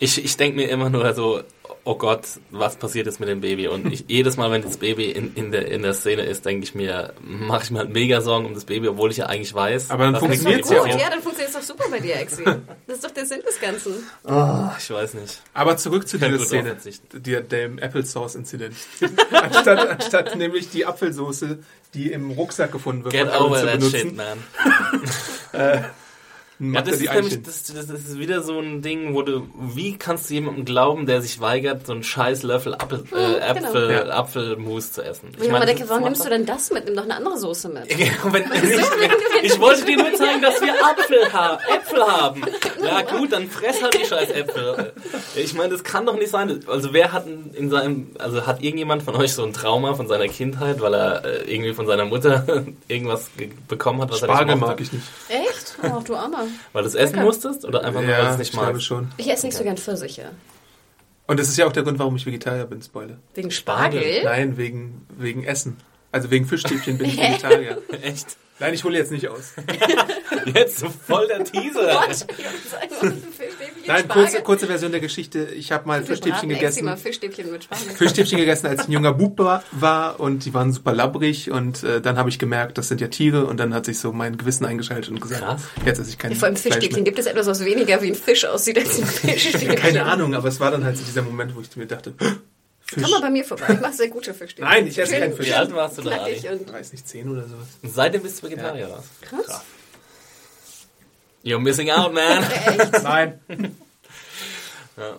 S3: Ich, ich denke mir immer nur so, oh Gott, was passiert jetzt mit dem Baby? Und ich, jedes Mal, wenn das Baby in, in, der, in der Szene ist, denke ich mir, mache ich mir halt mega Sorgen um das Baby, obwohl ich ja eigentlich weiß.
S1: Aber dann
S3: dass
S1: funktioniert's
S3: das
S1: ja auch.
S2: Ja, dann funktioniert es doch super bei dir, Exi. Das ist doch der Sinn des Ganzen.
S3: Ich weiß nicht.
S1: Aber zurück zu dieser Szene,
S3: drauf verzichten.
S1: der, dem Applesauce-Incident. anstatt, anstatt nämlich die Apfelsoße, die im Rucksack gefunden wird,
S3: Get over
S1: zu
S3: that
S1: benutzen,
S3: shit, man. Ja, das ist nämlich, das, das, ist wieder so ein Ding, wo du, wie kannst du jemandem glauben, der sich weigert, so einen scheiß Löffel Apfel, äh, Äpfel,
S1: Ja.
S3: Apfelmus zu essen?
S2: Wo ich
S3: meine,
S2: denke, warum nimmst du denn das mit? Nimm doch eine andere Soße mit.
S3: Ja, wenn, ich, ich wollte dir nur zeigen, dass wir Apfel ha Äpfel haben. Ja gut, dann fress halt die scheiß Äpfel. Ich meine, das kann doch nicht sein. Also wer hat in in seinem, also hat irgendjemand von euch so ein Trauma von seiner Kindheit, weil er äh, irgendwie von seiner Mutter irgendwas ge- bekommen hat, was er
S1: Spargel
S3: nicht mochte?
S1: mag ich nicht.
S2: Echt? Ach, du Armer.
S3: Weil du es essen musstest oder einfach nur, weil
S1: Ja,
S3: es
S1: ich
S3: nicht
S1: glaube
S3: magst?
S1: schon.
S2: Ich esse nicht so gern Pfirsiche.
S1: Und das ist ja auch der Grund, warum ich Vegetarier bin, Spoiler.
S2: Wegen Spargel?
S1: Nein, wegen, wegen Essen. Also wegen Fischstäbchen bin ich Vegetarier.
S3: Echt?
S1: Nein, ich hole jetzt nicht aus.
S3: Jetzt so voll der Teaser.
S1: Nein, kurze, kurze Version der Geschichte. Ich habe mal Fischstäbchen gegessen.
S2: mal Fischstäbchen mit Spargel.
S1: Fischstäbchen gegessen, als ich ein junger Bub war, war und die waren super labbrig und äh, dann habe ich gemerkt, das sind ja Tiere und dann hat sich so mein Gewissen eingeschaltet und gesagt,
S3: Krass.
S1: jetzt esse ich kein
S2: Vor allem Fischstäbchen. Gibt es etwas, was weniger wie ein Fisch aussieht als ein Fischstäbchen?
S1: Keine Ahnung, aber es war dann halt so dieser Moment, wo ich mir dachte, Fisch.
S2: Komm mal bei mir vorbei. Ich mache sehr gute Fischstäbchen.
S1: Nein, ich esse keinen Fisch.
S3: Wie alt warst du da,
S1: weiß nicht, 10 oder sowas.
S3: Und seitdem bist du Vegetarier, oder? was?
S2: krass.
S3: You're missing out, man.
S1: Nein.
S3: Ja.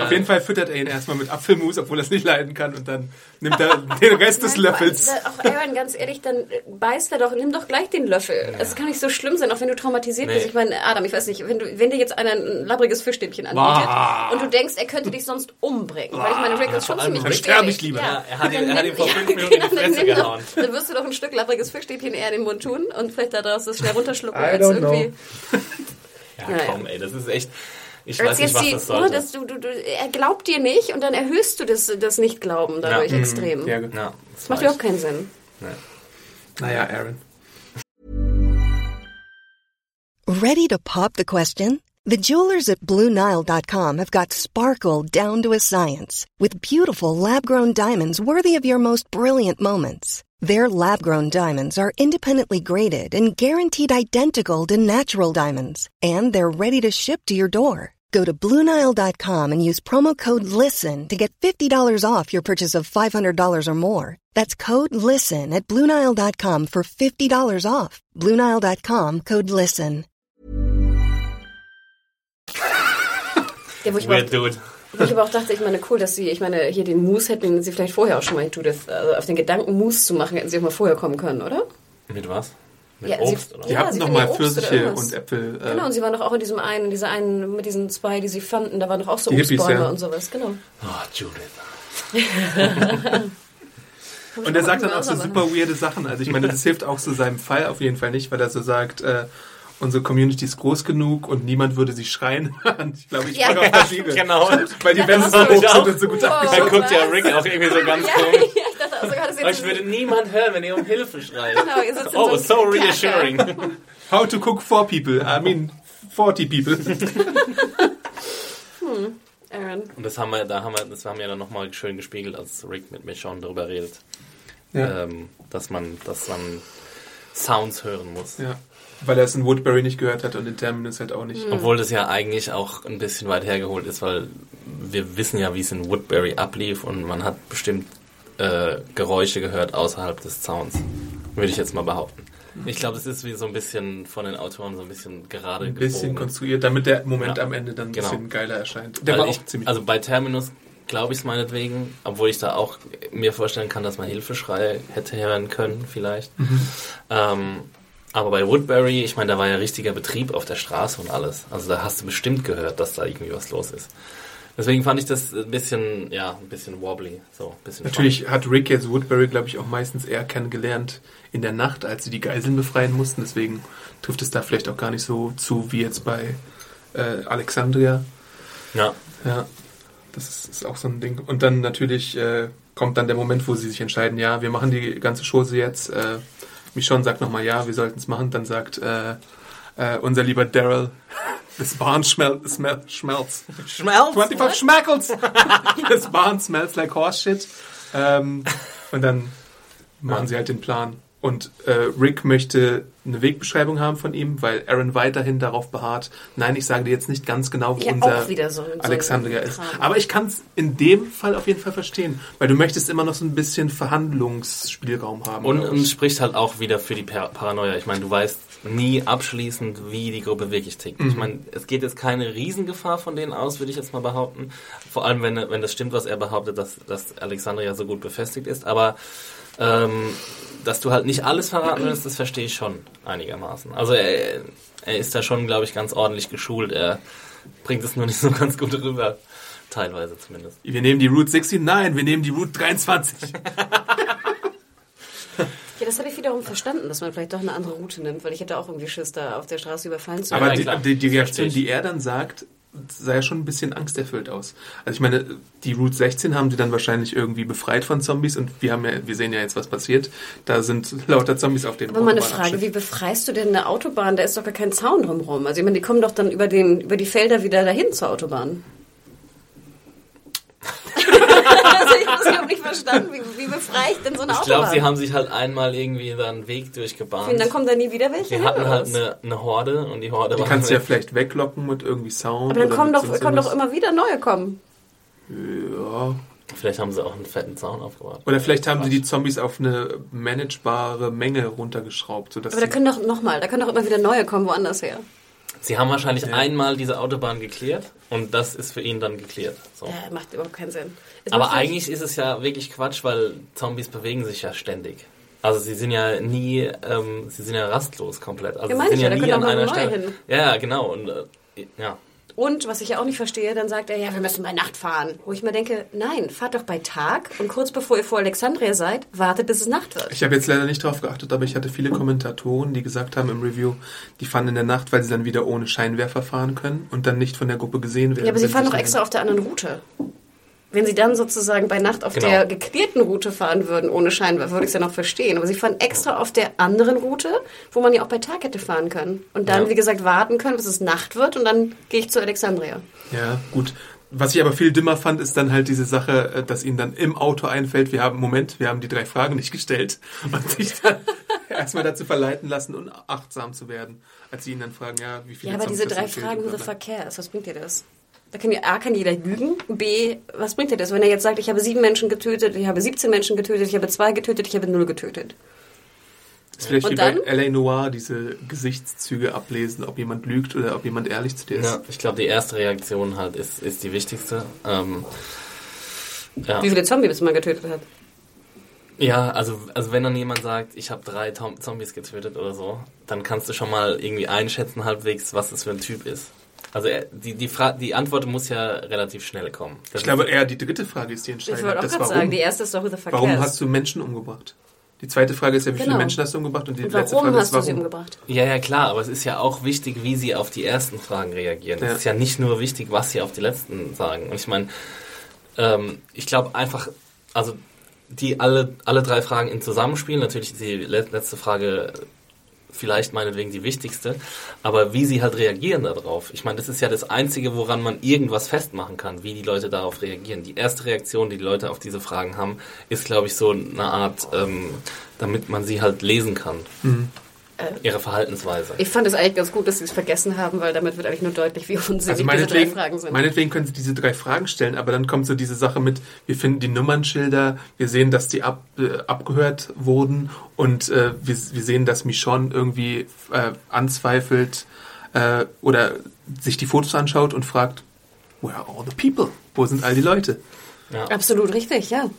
S1: Auf jeden Fall füttert er ihn erstmal mit Apfelmus, obwohl er es nicht leiden kann und dann nimmt er den Rest des Löffels.
S2: Auch Aaron, ganz ehrlich, dann beißt er doch, nimm doch gleich den Löffel. Es kann nicht so schlimm sein, auch wenn du traumatisiert
S3: Nee.
S2: bist. Ich meine, Adam, ich weiß nicht, wenn, du, wenn dir jetzt einer ein labbriges Fischstäbchen anbietet
S1: Bah.
S2: und du denkst, er könnte dich sonst umbringen. Weil ich meine, Rick ist schon
S3: vor allem
S2: ziemlich
S1: dann
S2: gefährlich.
S1: sterbe ich lieber.
S3: Ja, er hat
S2: Dann
S3: ihm- er hat ihm vor
S2: ja,
S3: fünf Minuten in die
S2: dann
S3: Fresse
S2: nimm doch-
S3: gehauen.
S2: Dann wirst du doch ein Stück labbriges Fischstäbchen eher in den Mund tun und vielleicht daraus das schnell runterschlucken,
S1: I
S2: als irgendwie...
S3: Ja,
S2: Naja.
S3: komm, ey, das ist echt. Ich
S2: Als
S3: weiß nicht, was
S2: die,
S3: das
S2: dass du, du, du, er glaubt dir nicht und dann erhöhst du das, das Nicht-Glauben dadurch
S3: Ja.
S2: extrem.
S1: Ja,
S3: ja,
S2: Das macht überhaupt keinen Sinn.
S1: naja, Aaron.
S4: Ready to pop the question? The jewelers at BlueNile.com have got sparkle down to a science with beautiful lab grown diamonds worthy of your most brilliant moments. Their lab grown diamonds are independently graded and guaranteed identical to natural diamonds, and they're ready to ship to your door. Go to Bluenile.com and use promo code LISTEN to get $50 off your purchase of $500 or more. That's code LISTEN at Bluenile.com for $50 off. Bluenile.com code LISTEN.
S2: Ja, wo ich,
S3: Weird dude.
S2: wo ich aber auch dachte, ich meine, cool, dass sie, ich meine, hier den Moose hätten sie vielleicht vorher auch schon mal in Judith, also auf den Gedanken Moose zu machen, hätten sie auch mal vorher kommen können, oder?
S3: Mit was? Mit
S2: Ja, sie-
S3: Obst oder
S1: Die
S2: Ja,
S1: hatten
S2: sie
S1: noch mal
S2: ja
S1: Pfirsiche und Äpfel. Äh,
S2: Genau, und sie waren doch auch in diesem einen, in dieser einen, mit diesen zwei, die sie fanden, da waren doch auch so
S1: Die Hippies,
S2: Obstbäume
S1: ja.
S2: und sowas, genau.
S3: Oh, Judith.
S1: Und er sagt dann auch so super weirde Sachen. Also ich meine, das hilft auch so seinem Fall auf jeden Fall nicht, weil er so sagt, äh, unsere Community ist groß genug und niemand würde sie schreien. Ich glaube, ich
S2: Ja.
S1: das Siegel.
S3: Genau.
S1: Weil die Wände so hoch sind und so gut
S2: Wow.
S3: Da
S1: abgeschlossen.
S3: guckt ja? Rick auch irgendwie so ganz
S2: Ja,
S3: komisch.
S2: ich
S3: Euch
S2: jetzt
S3: würde niemand hören, wenn ihr um Hilfe schreit.
S2: Genau, ihr sitzt in
S3: Oh,
S2: so
S3: so reassuring.
S1: How to cook for people. I mean, 40 people.
S2: Aaron.
S3: Und das haben wir, da haben wir, das haben wir dann nochmal schön gespiegelt, als Rick mit Michonne darüber redet.
S1: Ja.
S3: Ähm, dass man, dass man Sounds hören muss.
S1: ja. Weil er es in Woodbury nicht gehört hat und in Terminus halt auch nicht.
S3: Obwohl das ja eigentlich auch ein bisschen weit hergeholt ist, weil wir wissen ja, wie es in Woodbury ablief und man hat bestimmt äh, Geräusche gehört außerhalb des Zauns. Würde ich jetzt mal behaupten. Ich glaube, das ist wie so ein bisschen von den Autoren so ein bisschen gerade
S1: Ein bisschen
S3: gebogen.
S1: konstruiert, damit der Moment
S3: Ja.
S1: am Ende dann ein
S3: Genau.
S1: bisschen geiler erscheint. Der
S3: Weil
S1: war
S3: ich,
S1: auch ziemlich
S3: also bei Terminus glaube ich es meinetwegen, obwohl ich da auch mir vorstellen kann, dass man Hilfeschrei hätte hören können vielleicht.
S1: Mhm.
S3: Ähm, aber bei Woodbury, ich meine, da war ja richtiger Betrieb auf der Straße und alles. Also da hast du bestimmt gehört, dass da irgendwie was los ist. Deswegen fand ich das ein bisschen, ja, ein bisschen wobbly. So, bisschen
S1: Natürlich hat Rick jetzt Woodbury, glaube ich, auch meistens eher kennengelernt in der Nacht, als sie die Geiseln befreien mussten. Deswegen trifft es da vielleicht auch gar nicht so zu wie jetzt bei äh, Alexandria.
S3: Ja,
S1: Ja, das ist, ist auch so ein Ding. Und dann natürlich äh, kommt dann der Moment, wo sie sich entscheiden, ja, wir machen die ganze Chose jetzt. Äh, Michonne sagt nochmal, ja, wir sollten es machen. Dann sagt äh, äh, unser lieber Daryl, this barn smell, smell, smells.
S3: Schmelz?
S1: 25 Schmackles! this barn smells like horse shit. Ähm, und dann machen
S3: Ja.
S1: sie halt den Plan. Und äh, Rick möchte eine Wegbeschreibung haben von ihm, weil Aaron weiterhin darauf beharrt, nein, ich sage dir jetzt nicht ganz genau, wo
S2: Ja,
S1: unser
S2: so
S1: Alexandria ist. Aber ich kann es in dem Fall auf jeden Fall verstehen, weil du möchtest immer noch so ein bisschen Verhandlungsspielraum haben.
S3: Und, und
S1: ich.
S3: spricht halt auch wieder für die Par Paranoia. Ich meine, du weißt nie abschließend, wie die Gruppe wirklich tickt.
S1: Mhm.
S3: Ich meine, es geht jetzt keine Riesengefahr von denen aus, würde ich jetzt mal behaupten. Vor allem, wenn, wenn das stimmt, was er behauptet, dass, dass Alexandria so gut befestigt ist. Aber ähm, dass du halt nicht alles verraten willst, das verstehe ich schon einigermaßen. Also er, er ist da schon, glaube ich, ganz ordentlich geschult. Er bringt es nur nicht so ganz gut rüber. Teilweise zumindest.
S1: wir nehmen die Route 16, nein, wir nehmen die Route 23.
S2: Ja, das habe ich wiederum verstanden, dass man vielleicht doch eine andere Route nimmt, weil ich hätte auch irgendwie Schiss, da auf der Straße überfallen zu werden.
S1: Aber
S3: Ja,
S1: die, die, die Reaktion, die er dann sagt, sah ja schon ein bisschen angsterfüllt aus. Also ich meine, die Route 16 haben sie dann wahrscheinlich irgendwie befreit von Zombies und wir haben ja, wir sehen ja jetzt, was passiert. Da sind lauter Zombies auf dem
S2: Aber mal eine. Frage, wie befreist du denn eine Autobahn? Da ist doch gar kein Zaun drumherum. Also ich meine, die kommen doch dann über, den, über die Felder wieder dahin zur Autobahn. Also ich habe überhaupt nicht verstanden. Wie, wie befreie ich denn so eine
S3: Ich
S2: Autobahn?
S3: glaube, sie haben sich halt einmal irgendwie da einen Weg durchgebahnt.
S2: Und dann kommen da nie wieder welche
S3: Die hatten halt eine, eine Horde und die Horde
S1: Die
S3: war
S1: kannst du ja
S3: weg.
S1: vielleicht weglocken mit irgendwie Sound.
S2: Aber dann kommen doch, können doch immer wieder neue kommen.
S1: Ja.
S3: Vielleicht haben sie auch einen fetten Zaun aufgebaut.
S1: Oder vielleicht haben sie die Zombies auf eine managebare Menge runtergeschraubt, sodass
S2: Aber da können doch nochmal, da können doch immer wieder neue kommen, woanders her.
S3: Sie haben wahrscheinlich einmal diese Autobahn geklärt und das ist für ihn dann geklärt. So.
S2: Äh, macht überhaupt keinen Sinn. Es
S3: Aber eigentlich ist es ja wirklich Quatsch, weil Zombies bewegen sich ja ständig. Also sie sind ja nie, ähm, sie sind ja rastlos komplett. Also
S2: Ja,
S3: sie sind
S2: ich
S3: ja
S2: ja, da
S3: nie
S2: können
S3: an einer Stelle.
S2: hin.
S3: Ja, ja, genau. Und äh, ja.
S2: Und was ich ja auch nicht verstehe, dann sagt er, ja, wir müssen bei Nacht fahren. Wo ich mir denke, nein, fahrt doch bei Tag und kurz bevor ihr vor Alexandria seid, wartet, bis es Nacht wird.
S1: Ich habe jetzt leider nicht drauf geachtet, aber ich hatte viele Kommentatoren, die gesagt haben im Review, die fahren in der Nacht, weil sie dann wieder ohne Scheinwerfer fahren können und dann nicht von der Gruppe gesehen werden.
S2: Ja, aber sie fahren doch
S1: dann-
S2: extra auf der anderen Route. Wenn sie dann sozusagen bei Nacht auf
S3: Genau.
S2: der geklärten Route fahren würden, ohne Scheinwerfer, würde ich es ja noch verstehen. Aber sie fahren extra auf der anderen Route, wo man ja auch bei Tag hätte fahren können. Und dann,
S3: Ja.
S2: wie gesagt, warten können, bis es Nacht wird und dann gehe ich zu Alexandria.
S1: Ja, gut. Was ich aber viel dümmer fand, ist dann halt diese Sache, äh, dass ihnen dann im Auto einfällt, wir haben, Moment, wir haben die drei Fragen nicht gestellt und sich dann erstmal dazu verleiten lassen, unachtsam zu werden, als sie ihn dann fragen, ja, wie viele
S2: Ja, aber
S1: Zombies
S2: diese drei Fragen, fuck cares? Was bringt dir das? Da kann ja, A, kann jeder lügen. B, was bringt er das, wenn er jetzt sagt, ich habe sieben Menschen getötet, ich habe 17 Menschen getötet, ich habe zwei getötet, ich habe null getötet.
S1: Das ist vielleicht
S2: Und
S1: wie
S2: dann?
S1: bei L.A. Noir, diese Gesichtszüge ablesen, ob jemand lügt oder ob jemand ehrlich zu dir ist.
S3: Ja, ich glaube, die erste Reaktion halt ist, ist die wichtigste. Ähm, ja.
S2: Wie viele Zombies man getötet hat.
S3: Ja, also, also wenn dann jemand sagt, ich habe drei Tom Zombies getötet oder so, dann kannst du schon mal irgendwie einschätzen halbwegs, was das für ein Typ ist. Also er, die, die, Fra die Antwort muss ja relativ schnell kommen. Das
S1: Ich glaube eher die dritte Frage ist die
S2: Ich
S1: entscheidende.
S2: wollte auch gerade
S1: warum.
S2: sagen, die erste ist doch the fuck
S1: warum hast du Menschen umgebracht? Die zweite Frage ist ja, wie viele
S2: Genau.
S1: Menschen hast du umgebracht? Und die
S2: Und
S1: letzte
S2: warum
S1: Frage
S2: hast
S1: ist,
S2: du
S1: warum?
S2: sie umgebracht?
S3: Ja, ja, klar, aber es ist ja auch wichtig, wie sie auf die ersten Fragen reagieren.
S1: Ja.
S3: Es ist ja nicht nur wichtig, was sie auf die letzten sagen. Und ich meine, ähm, ich glaube einfach, also die alle, alle drei Fragen in Zusammenspielen, natürlich ist die le- letzte Frage vielleicht meinetwegen die wichtigste, aber wie sie halt reagieren darauf. Ich meine, das ist ja das Einzige, woran man irgendwas festmachen kann, wie die Leute darauf reagieren. Die erste Reaktion, die die Leute auf diese Fragen haben, ist, glaube ich, so eine Art, ähm, damit man sie halt lesen kann. Ihre Verhaltensweise.
S2: Ich fand es eigentlich ganz gut, dass sie es vergessen haben, weil damit wird eigentlich nur deutlich, wie unsinnig
S1: Also
S2: diese drei Fragen sind.
S1: meinetwegen können sie diese drei Fragen stellen, aber dann kommt so diese Sache mit, wir finden die Nummernschilder, wir sehen, dass die ab, äh, abgehört wurden und äh, wir, wir sehen, dass Michonne irgendwie äh, anzweifelt äh, oder sich die Fotos anschaut und fragt, where are all the people? Wo sind all die Leute?
S2: Absolut richtig, ja.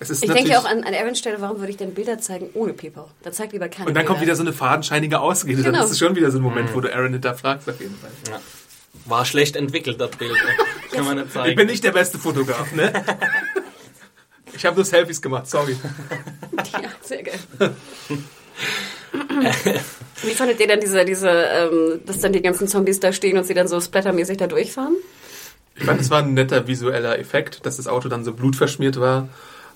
S1: Es ist
S2: Ich denke auch an, an Aarons Stelle, warum würde ich denn Bilder zeigen ohne People? Da zeigt lieber keine
S1: Und dann kommt wieder so eine fadenscheinige Ausrede. Dann
S2: Genau.
S1: ist es schon wieder so ein Moment, wo du Aaron hinterfragst auf jeden Fall.
S3: Ja. War schlecht entwickelt, das Bild. Kann man nicht zeigen.
S1: Ich bin nicht der beste Fotograf, ne? Ich habe nur Selfies gemacht, sorry.
S2: Ja, sehr geil. Wie fandet ihr denn diese, diese, ähm, dass dann die ganzen Zombies da stehen und sie dann so splattermäßig da durchfahren?
S1: Ich fand, es war ein netter visueller Effekt, dass das Auto dann so blutverschmiert war.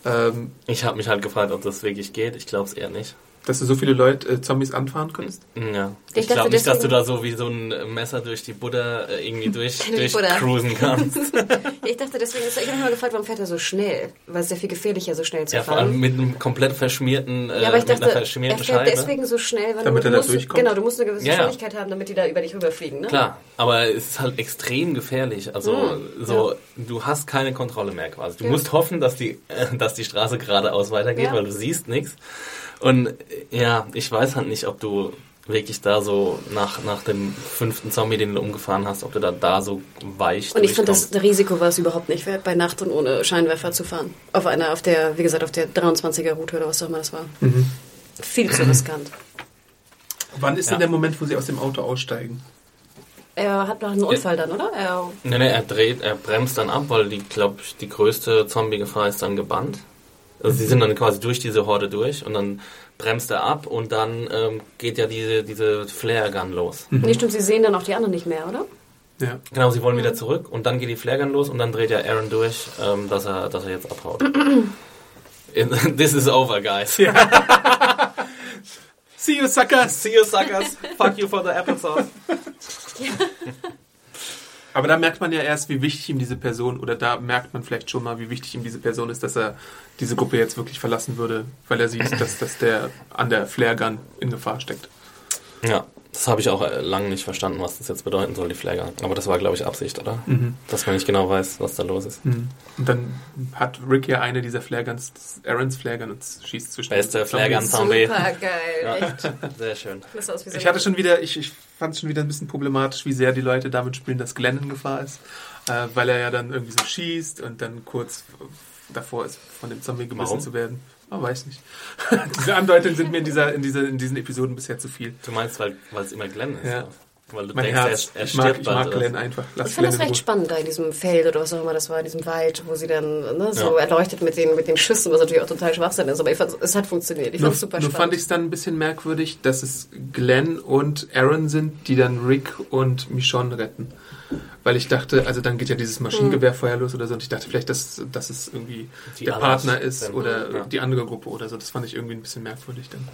S1: Ähm,
S3: Ich habe mich halt gefragt, ob das wirklich geht. Ich glaube es eher nicht.
S1: Dass du so viele Leute, äh, Zombies anfahren konntest.
S3: Ja.
S2: Ich
S3: glaube nicht, dass du da so wie so ein Messer durch die Butter äh, irgendwie durch,
S2: Durch Butter.
S3: cruisen kannst.
S2: Ja, ich dachte deswegen, ich habe mich mal gefragt, warum fährt er so schnell? Weil es ja viel gefährlicher, so schnell zu
S3: ja, vor
S2: fahren.
S3: allem mit einem komplett verschmierten, äh,
S2: ja, aber ich
S3: mit einer
S2: dachte, er fährt
S3: Scheibe.
S2: deswegen so schnell, weil
S1: Damit
S2: du,
S1: er da
S2: musst,
S1: durchkommt?
S2: genau, du musst eine gewisse
S3: Ja, ja.
S2: Geschwindigkeit haben, damit die da über dich rüberfliegen, ne?
S3: Klar, aber es ist halt extrem gefährlich. Also
S2: Mm,
S3: so, du hast keine Kontrolle mehr quasi. Du
S2: Ja.
S3: musst hoffen, dass die, äh, dass die Straße geradeaus weitergeht,
S2: Ja.
S3: weil du siehst nichts. Und ja, ich weiß halt nicht, ob du wirklich da so nach, nach dem fünften Zombie, den du umgefahren hast, ob du da, da so weich
S2: Und ich fand, das. Risiko war es überhaupt nicht wert, bei Nacht und ohne Scheinwerfer zu fahren. Auf einer, auf der, wie gesagt, auf der 23er Route oder was auch immer das war.
S1: Mhm.
S2: Viel zu riskant.
S1: Wann ist
S3: Ja.
S1: denn der Moment, wo sie aus dem Auto aussteigen?
S2: Er hat noch einen Unfall dann, oder? Er,
S3: Nee, nee, er dreht, er bremst dann ab, weil die, glaub ich, die größte Zombie-Gefahr ist dann gebannt. Also sie sind dann quasi durch diese Horde durch und dann bremst er ab und dann ähm, geht ja diese, diese Flare-Gun los.
S2: Nee, stimmt, sie sehen dann auch die anderen nicht mehr, oder?
S1: Ja.
S3: Genau, sie wollen wieder zurück und dann geht die Flare-Gun los und dann dreht ja Aaron durch, ähm, dass, er, dass er jetzt abhaut. This is over, guys.
S1: See you, suckers!
S3: See you, suckers. Fuck you for the applesauce.
S1: Aber da merkt man ja erst, wie wichtig ihm diese Person, oder da merkt man vielleicht schon mal, wie wichtig ihm diese Person ist, dass er diese Gruppe jetzt wirklich verlassen würde, weil er sieht, dass, dass der an der Flare Gun in Gefahr steckt.
S3: Ja, das habe ich auch äh, lange nicht verstanden, was das jetzt bedeuten soll, die Flare-Gun. Aber das war, glaube ich, Absicht, oder? Dass man nicht genau weiß, was da los ist.
S1: Und dann hat Rick ja eine dieser Flare Guns, das ist Aaron's Flare Gun, und schießt zwischen
S3: Beste
S1: Zombies.
S3: Zombie.
S2: Super geil,
S3: Ja.
S2: echt.
S3: Sehr schön.
S2: So
S1: Ich hatte schon wieder, ich, ich fand es schon wieder ein bisschen problematisch, wie sehr die Leute damit spielen, dass Glenn in Gefahr ist. Äh, weil er ja dann irgendwie so schießt und dann kurz davor ist, von dem Zombie gebissen
S3: Warum?
S1: zu werden. Oh, weiß nicht. Diese Andeutungen sind mir in, dieser, in, dieser, in diesen Episoden bisher zu viel.
S3: Du meinst, weil weil es immer Glenn ist?
S1: Ja.
S3: Weil du
S1: Mein
S3: denkst,
S1: Herz.
S3: er, er
S1: ich mag, ich mag Glenn
S3: so.
S1: einfach. Lass
S2: Ich fand das recht spannend da in diesem Feld oder was auch immer das war, in diesem Wald, wo sie dann ne, so
S3: Ja.
S2: erleuchtet mit den, mit den Schüssen, was natürlich auch total Schwachsinn ist, aber ich fand, es hat funktioniert. Ich fand es super
S1: nur fand
S2: spannend.
S1: ich es dann ein bisschen merkwürdig, dass es Glenn und Aaron sind, die dann Rick und Michonne retten. Weil ich dachte, also dann geht ja dieses Maschinengewehrfeuer los oder so und ich dachte vielleicht, dass, dass es irgendwie
S3: Die
S1: der Partner ist oder
S3: Ja.
S1: die andere Gruppe oder so. Das fand ich irgendwie ein bisschen merkwürdig dann.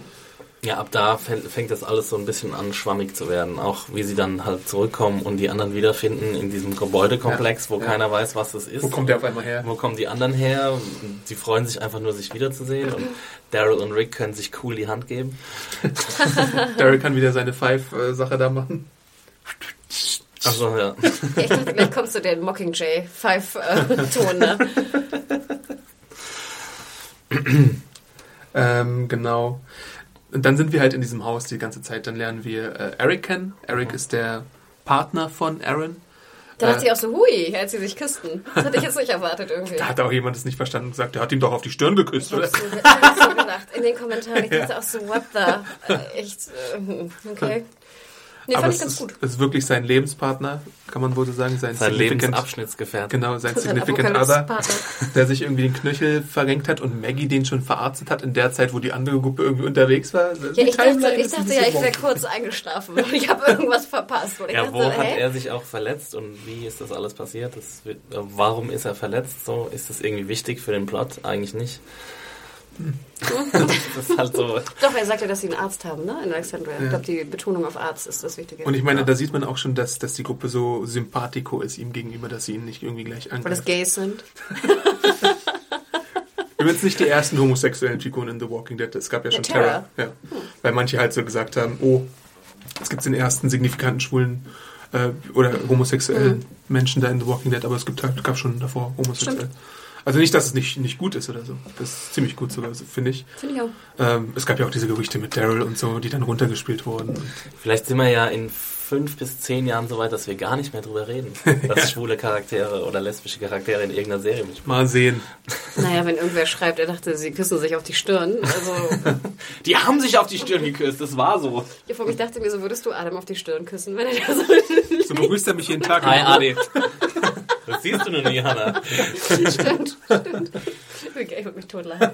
S3: Ja, ab da fäng- fängt das alles so ein bisschen an, schwammig zu werden. Auch wie sie dann halt zurückkommen und die anderen wiederfinden in diesem Gebäudekomplex, wo
S1: Ja.
S3: keiner weiß, was das ist.
S1: Wo kommt der auf einmal her?
S3: Wo kommen die anderen her? Die freuen sich einfach nur, sich wiederzusehen. Und Daryl und Rick können sich cool die Hand geben.
S1: Daryl kann wieder seine Five-Sache da machen.
S3: Achso, ja.
S2: ja. Ich dachte, gleich kommst du den Mockingjay 5-Ton, ne?
S1: ähm, genau. Und dann sind wir halt in diesem Haus die ganze Zeit. Dann lernen wir äh, Eric kennen. Eric ist der Partner von Aaron.
S2: Da dachte ich auch so, hui, als sie sich küssten. Das hatte ich jetzt nicht erwartet irgendwie.
S1: Da hat auch jemand es nicht verstanden und gesagt, der hat ihm doch auf die Stirn geküsst,
S2: Ich
S1: oder?
S2: so, ich so gedacht in den Kommentaren. Ich dachte auch so, what the? Äh, Echt, äh, okay. Nee,
S1: Aber
S2: fand ich
S1: es
S2: ganz
S1: ist, ist wirklich sein Lebenspartner, kann man wohl so sagen. Sein,
S3: Sein
S1: significant-
S3: Lebensabschnittsgefährte.
S1: Genau, sein
S2: Sein
S1: Significant Other, der sich irgendwie den Knöchel verrenkt hat und Maggie den schon verarztet hat in der Zeit, wo die andere Gruppe irgendwie unterwegs war.
S2: Ja, ich dachte, ich dachte ja, ich wäre kurz eingeschlafen und ich habe irgendwas verpasst.
S3: Ja,
S2: dachte,
S3: wo hat
S2: hä?
S3: er sich auch verletzt und wie ist das alles passiert? Das äh, warum ist er verletzt? So ist das irgendwie wichtig für den Plot? Eigentlich nicht. Das ist halt so.
S2: Doch, er sagte, dass sie einen Arzt haben, ne? In Alexandria. Ich glaube, die Betonung auf Arzt ist das Wichtige.
S1: Und ich meine, da sieht man auch schon, dass, dass die Gruppe so sympathico ist ihm gegenüber, dass sie ihn nicht irgendwie gleich
S2: Weil das
S1: angreift.
S2: Gays sind.
S1: Übrigens nicht die ersten homosexuellen Figuren in The Walking Dead. Es gab ja schon
S2: Terra.
S1: Terra. Ja. Weil manche halt so gesagt haben, oh, es gibt den ersten signifikanten schwulen äh, oder homosexuellen Menschen da in The Walking Dead, aber es gibt halt, gab schon davor homosexuell.
S2: Stimmt.
S1: Also nicht, dass es nicht, nicht gut ist oder so. Das ist ziemlich gut sogar, finde ich.
S2: Finde ich auch.
S1: Ähm, es gab ja auch diese Gerüchte mit Daryl und so, die dann runtergespielt wurden.
S3: Vielleicht sind wir ja in fünf bis zehn Jahren so weit, dass wir gar nicht mehr drüber reden, dass schwule Charaktere oder lesbische Charaktere in irgendeiner Serie mitspielen.
S1: mal sehen.
S2: Naja, wenn irgendwer schreibt, er dachte, sie küssen sich auf die Stirn. Also,
S3: Die haben sich auf die Stirn geküsst, das war so.
S2: ja, vor mich dachte mir so, würdest du Adam auf die Stirn küssen, wenn er da so
S1: So begrüßt er mich jeden Tag.
S3: Hi Adi. Das siehst du nur nie, Hanna.
S2: Stimmt, stimmt. Okay, ich würde mich totlachen.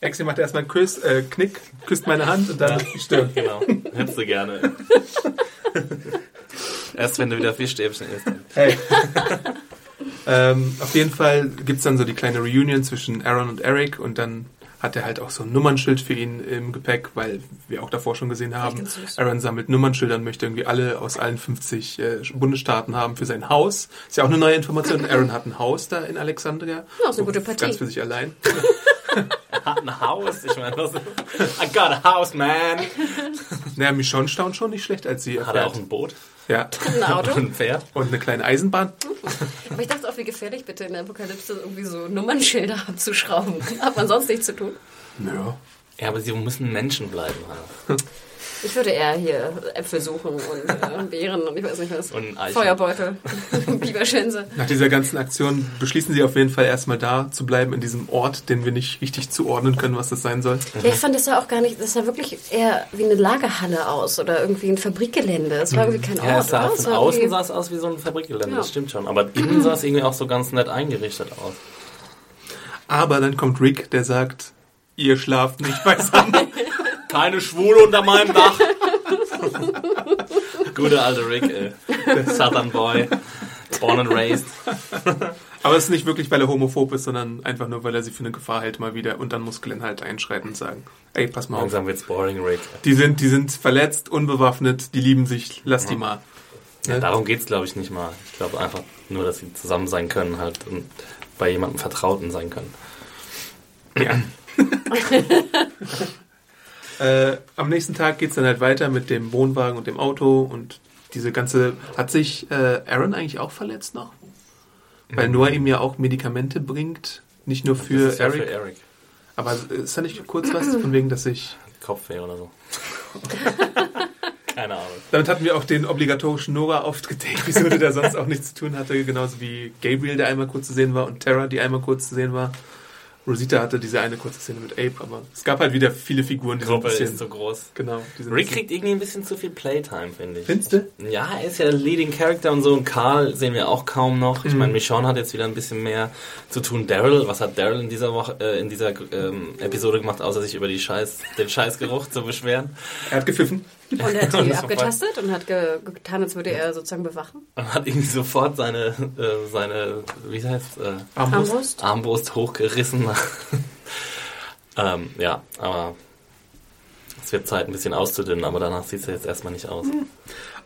S1: Exi macht erstmal einen Kuss, äh, Knick, küsst meine Hand und dann die Stirn.
S3: Genau, hättest du gerne. Erst wenn du wieder Fischstäbchen isst.
S1: Hey. ähm, auf jeden Fall gibt's dann so die kleine Reunion zwischen Aaron und Eric und dann hat er halt auch so ein Nummernschild für ihn im Gepäck, weil wir auch davor schon gesehen haben. Aaron sammelt Nummernschilder und möchte irgendwie alle aus allen 50 äh, Bundesstaaten haben für sein Haus. Ist ja auch eine neue Information. Aaron hat ein Haus da in Alexandria.
S2: Ja, ist eine gute Partie.
S1: Ganz für sich allein.
S3: Hat ein Haus, ich meine, das I got a house, man.
S1: Naja, Michonne staunt schon nicht schlecht, als sie
S3: Hat er
S1: erfährt.
S3: auch ein Boot
S1: Ja.
S2: Ein Auto.
S3: und ein Pferd?
S1: Und eine kleine Eisenbahn.
S2: Aber ich dachte auch, wie gefährlich bitte in der Apokalypse irgendwie so Nummernschilder abzuschrauben. Hat man sonst nichts zu tun?
S1: Ja.
S3: Ja, aber sie müssen Menschen bleiben, Hanna.
S2: Ich würde eher hier Äpfel suchen und äh, Beeren und ich weiß nicht was.
S3: Und Eichen.
S2: Feuerbeutel, Biberschänze.
S1: Nach dieser ganzen Aktion beschließen sie auf jeden Fall erstmal da zu bleiben, in diesem Ort, den wir nicht richtig zuordnen können, was das sein soll.
S2: Ja, ich fand das ja auch gar nicht, das sah wirklich eher wie eine Lagerhalle aus oder irgendwie ein Fabrikgelände. Es war irgendwie kein Ort,
S3: Ja, es sah von außen sah es aus wie so ein Fabrikgelände,
S2: Ja.
S3: das stimmt schon. Aber innen sah es irgendwie auch so ganz nett eingerichtet aus.
S1: Aber dann kommt Rick, der sagt, ihr schlaft nicht beisammen.
S3: Keine Schwule unter meinem Dach. Guter alte Rick, ey. Southern Boy. Born and raised.
S1: Aber es ist nicht wirklich, weil er homophob ist, sondern einfach nur, weil er sie für eine Gefahr hält mal wieder. Und dann muss Glenn halt einschreiten und sagen, ey, pass mal auf.
S3: Langsam wird's boring, Rick.
S1: Die sind, die sind verletzt, unbewaffnet, die lieben sich, lass die mal.
S3: Ja, darum geht's, glaube ich, nicht mal. Ich glaube einfach nur, dass sie zusammen sein können halt und bei jemandem Vertrauten sein können.
S1: Ja. äh, am nächsten Tag geht's dann halt weiter mit dem Wohnwagen und dem Auto und diese ganze. Hat sich äh, Aaron eigentlich auch verletzt noch? Weil Noah ihm ja auch Medikamente bringt, nicht nur für
S3: Das ist ja
S1: Eric.
S3: für Eric.
S1: Aber ist da nicht kurz was von wegen, dass ich.
S3: Kopfweh oder so. Keine Ahnung.
S1: Damit hatten wir auch den obligatorischen Nora-Auftritt-Episode, der sonst auch nichts zu tun hatte, genauso wie Gabriel, der einmal kurz zu sehen war, und Terra, die einmal kurz zu sehen war. Rosita hatte diese eine kurze Szene mit Ape, aber es gab halt wieder viele Figuren, die
S3: Gruppe
S1: so ein
S3: ist
S1: bisschen.
S3: so groß.
S1: genau.
S3: Rick
S1: bisschen-
S3: kriegt irgendwie ein bisschen zu viel Playtime, finde ich.
S1: Findest du?
S3: Ja, er ist ja Leading Character und so. Und Karl sehen wir auch kaum noch. Ich
S1: Mhm.
S3: meine, Michonne hat jetzt wieder ein bisschen mehr zu tun. Daryl, was hat Daryl in dieser Woche, äh, in dieser ähm, Episode gemacht, außer sich über die Scheiß, den Scheißgeruch zu beschweren?
S1: Er hat gepfiffen.
S2: Und er hat die abgetastet und hat ge getan, als würde er sozusagen bewachen.
S3: Und hat irgendwie sofort seine, äh, seine, wie heißt, äh,
S1: Armbrust.
S2: Armbrust.
S3: Armbrust hochgerissen. ähm, ja, aber es wird Zeit, ein bisschen auszudünnen, aber danach sieht es jetzt erstmal nicht aus.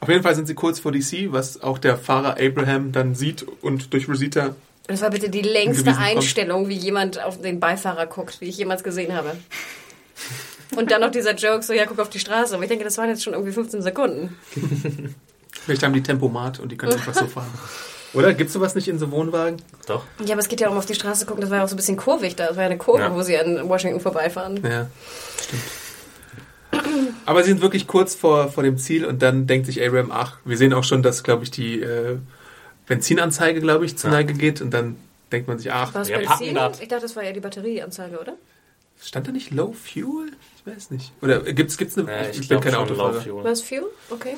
S1: Auf jeden Fall sind sie kurz vor DC, was auch der Fahrer Abraham dann sieht und durch Rosita.
S2: Das war bitte die längste
S1: Gewiesen kommt.
S2: Einstellung, wie jemand auf den Beifahrer guckt, wie ich jemals gesehen habe. Und dann noch dieser Joke, so, ja, guck auf die Straße. Aber ich denke, das waren jetzt schon irgendwie 15 Sekunden.
S1: Vielleicht haben die Tempomat und die können einfach so fahren. Oder? Gibt es sowas nicht in so Wohnwagen?
S3: Doch.
S2: Ja, aber es geht ja um auf die Straße gucken. Das war ja auch so ein bisschen kurvig da. Das war ja eine Kurve,
S3: Ja.
S2: wo sie an Washington vorbeifahren.
S1: Ja, stimmt. Aber sie sind wirklich kurz vor, vor dem Ziel und dann denkt sich Abraham, ach, wir sehen auch schon, dass, glaube ich, die äh, Benzinanzeige, glaube ich, zur
S3: Ja.
S1: Neige geht und dann denkt man sich, ach,
S2: es
S3: Wir
S2: Benzin? Ich dachte, das war ja die Batterieanzeige, oder?
S1: Stand da nicht Low Fuel? Ich weiß nicht. Oder gibt's gibt's eine,
S3: Ja,
S1: ich,
S3: ich,
S1: bin kein Autofahrer.
S2: Es Fuel? Okay.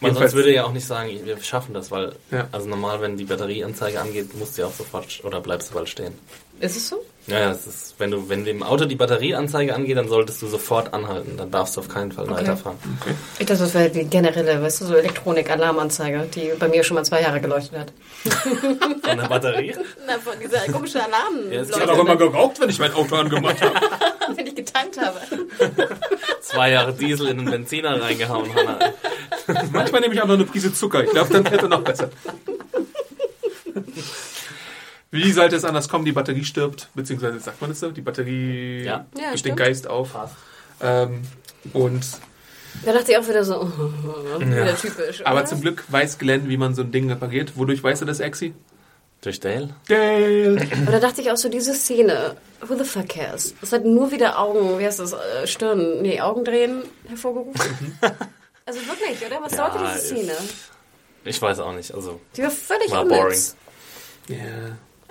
S3: Man sonst würde ja auch nicht sagen, wir schaffen das, weil
S1: Ja.
S3: also normal, wenn die Batterieanzeige angeht, musst du ja auch sofort oder bleibst du bald stehen.
S2: Ist es so?
S3: Ja, ja, es ist, wenn du, wenn dem Auto die Batterieanzeige angeht, dann solltest du sofort anhalten. Dann darfst du auf keinen Fall
S2: Okay.
S3: weiterfahren.
S2: Ich dachte, das wäre die generelle, weißt du, so Elektronik-Alarmanzeige, die bei mir schon mal zwei Jahre geleuchtet hat.
S3: Von der Batterie?
S2: Na, von dieser komischen Alarm.
S3: Ja, es
S1: Ich habe auch immer geraucht, wenn ich mein Auto angemacht habe.
S2: wenn ich getankt habe.
S3: Zwei Jahre Diesel in den Benziner reingehauen, Hanna.
S1: Manchmal nehme ich auch noch eine Prise Zucker. Ich glaube, dann fährt er noch besser. Wie sollte es anders kommen? Die Batterie stirbt, beziehungsweise sagt man es so, die Batterie
S3: Ja.
S2: Ja,
S1: durch den
S2: stimmt.
S1: Geist auf. Ähm, und
S2: Da dachte ich auch wieder so, wieder typisch.
S1: aber
S2: oder?
S1: zum Glück weiß Glenn, wie man so ein Ding repariert. Wodurch weiß er das, Exi?
S3: Durch Dale?
S1: Dale!
S2: Aber da dachte ich auch so, diese Szene, who the fuck cares? Das hat nur wieder Augen, wie heißt das, äh, Stirn, nee, Augendrehen hervorgerufen. also wirklich, oder? Was
S3: Ja,
S2: sollte diese Szene?
S3: Ich weiß auch nicht. Also,
S2: Die war völlig
S3: War
S2: unnütz.
S1: Ja.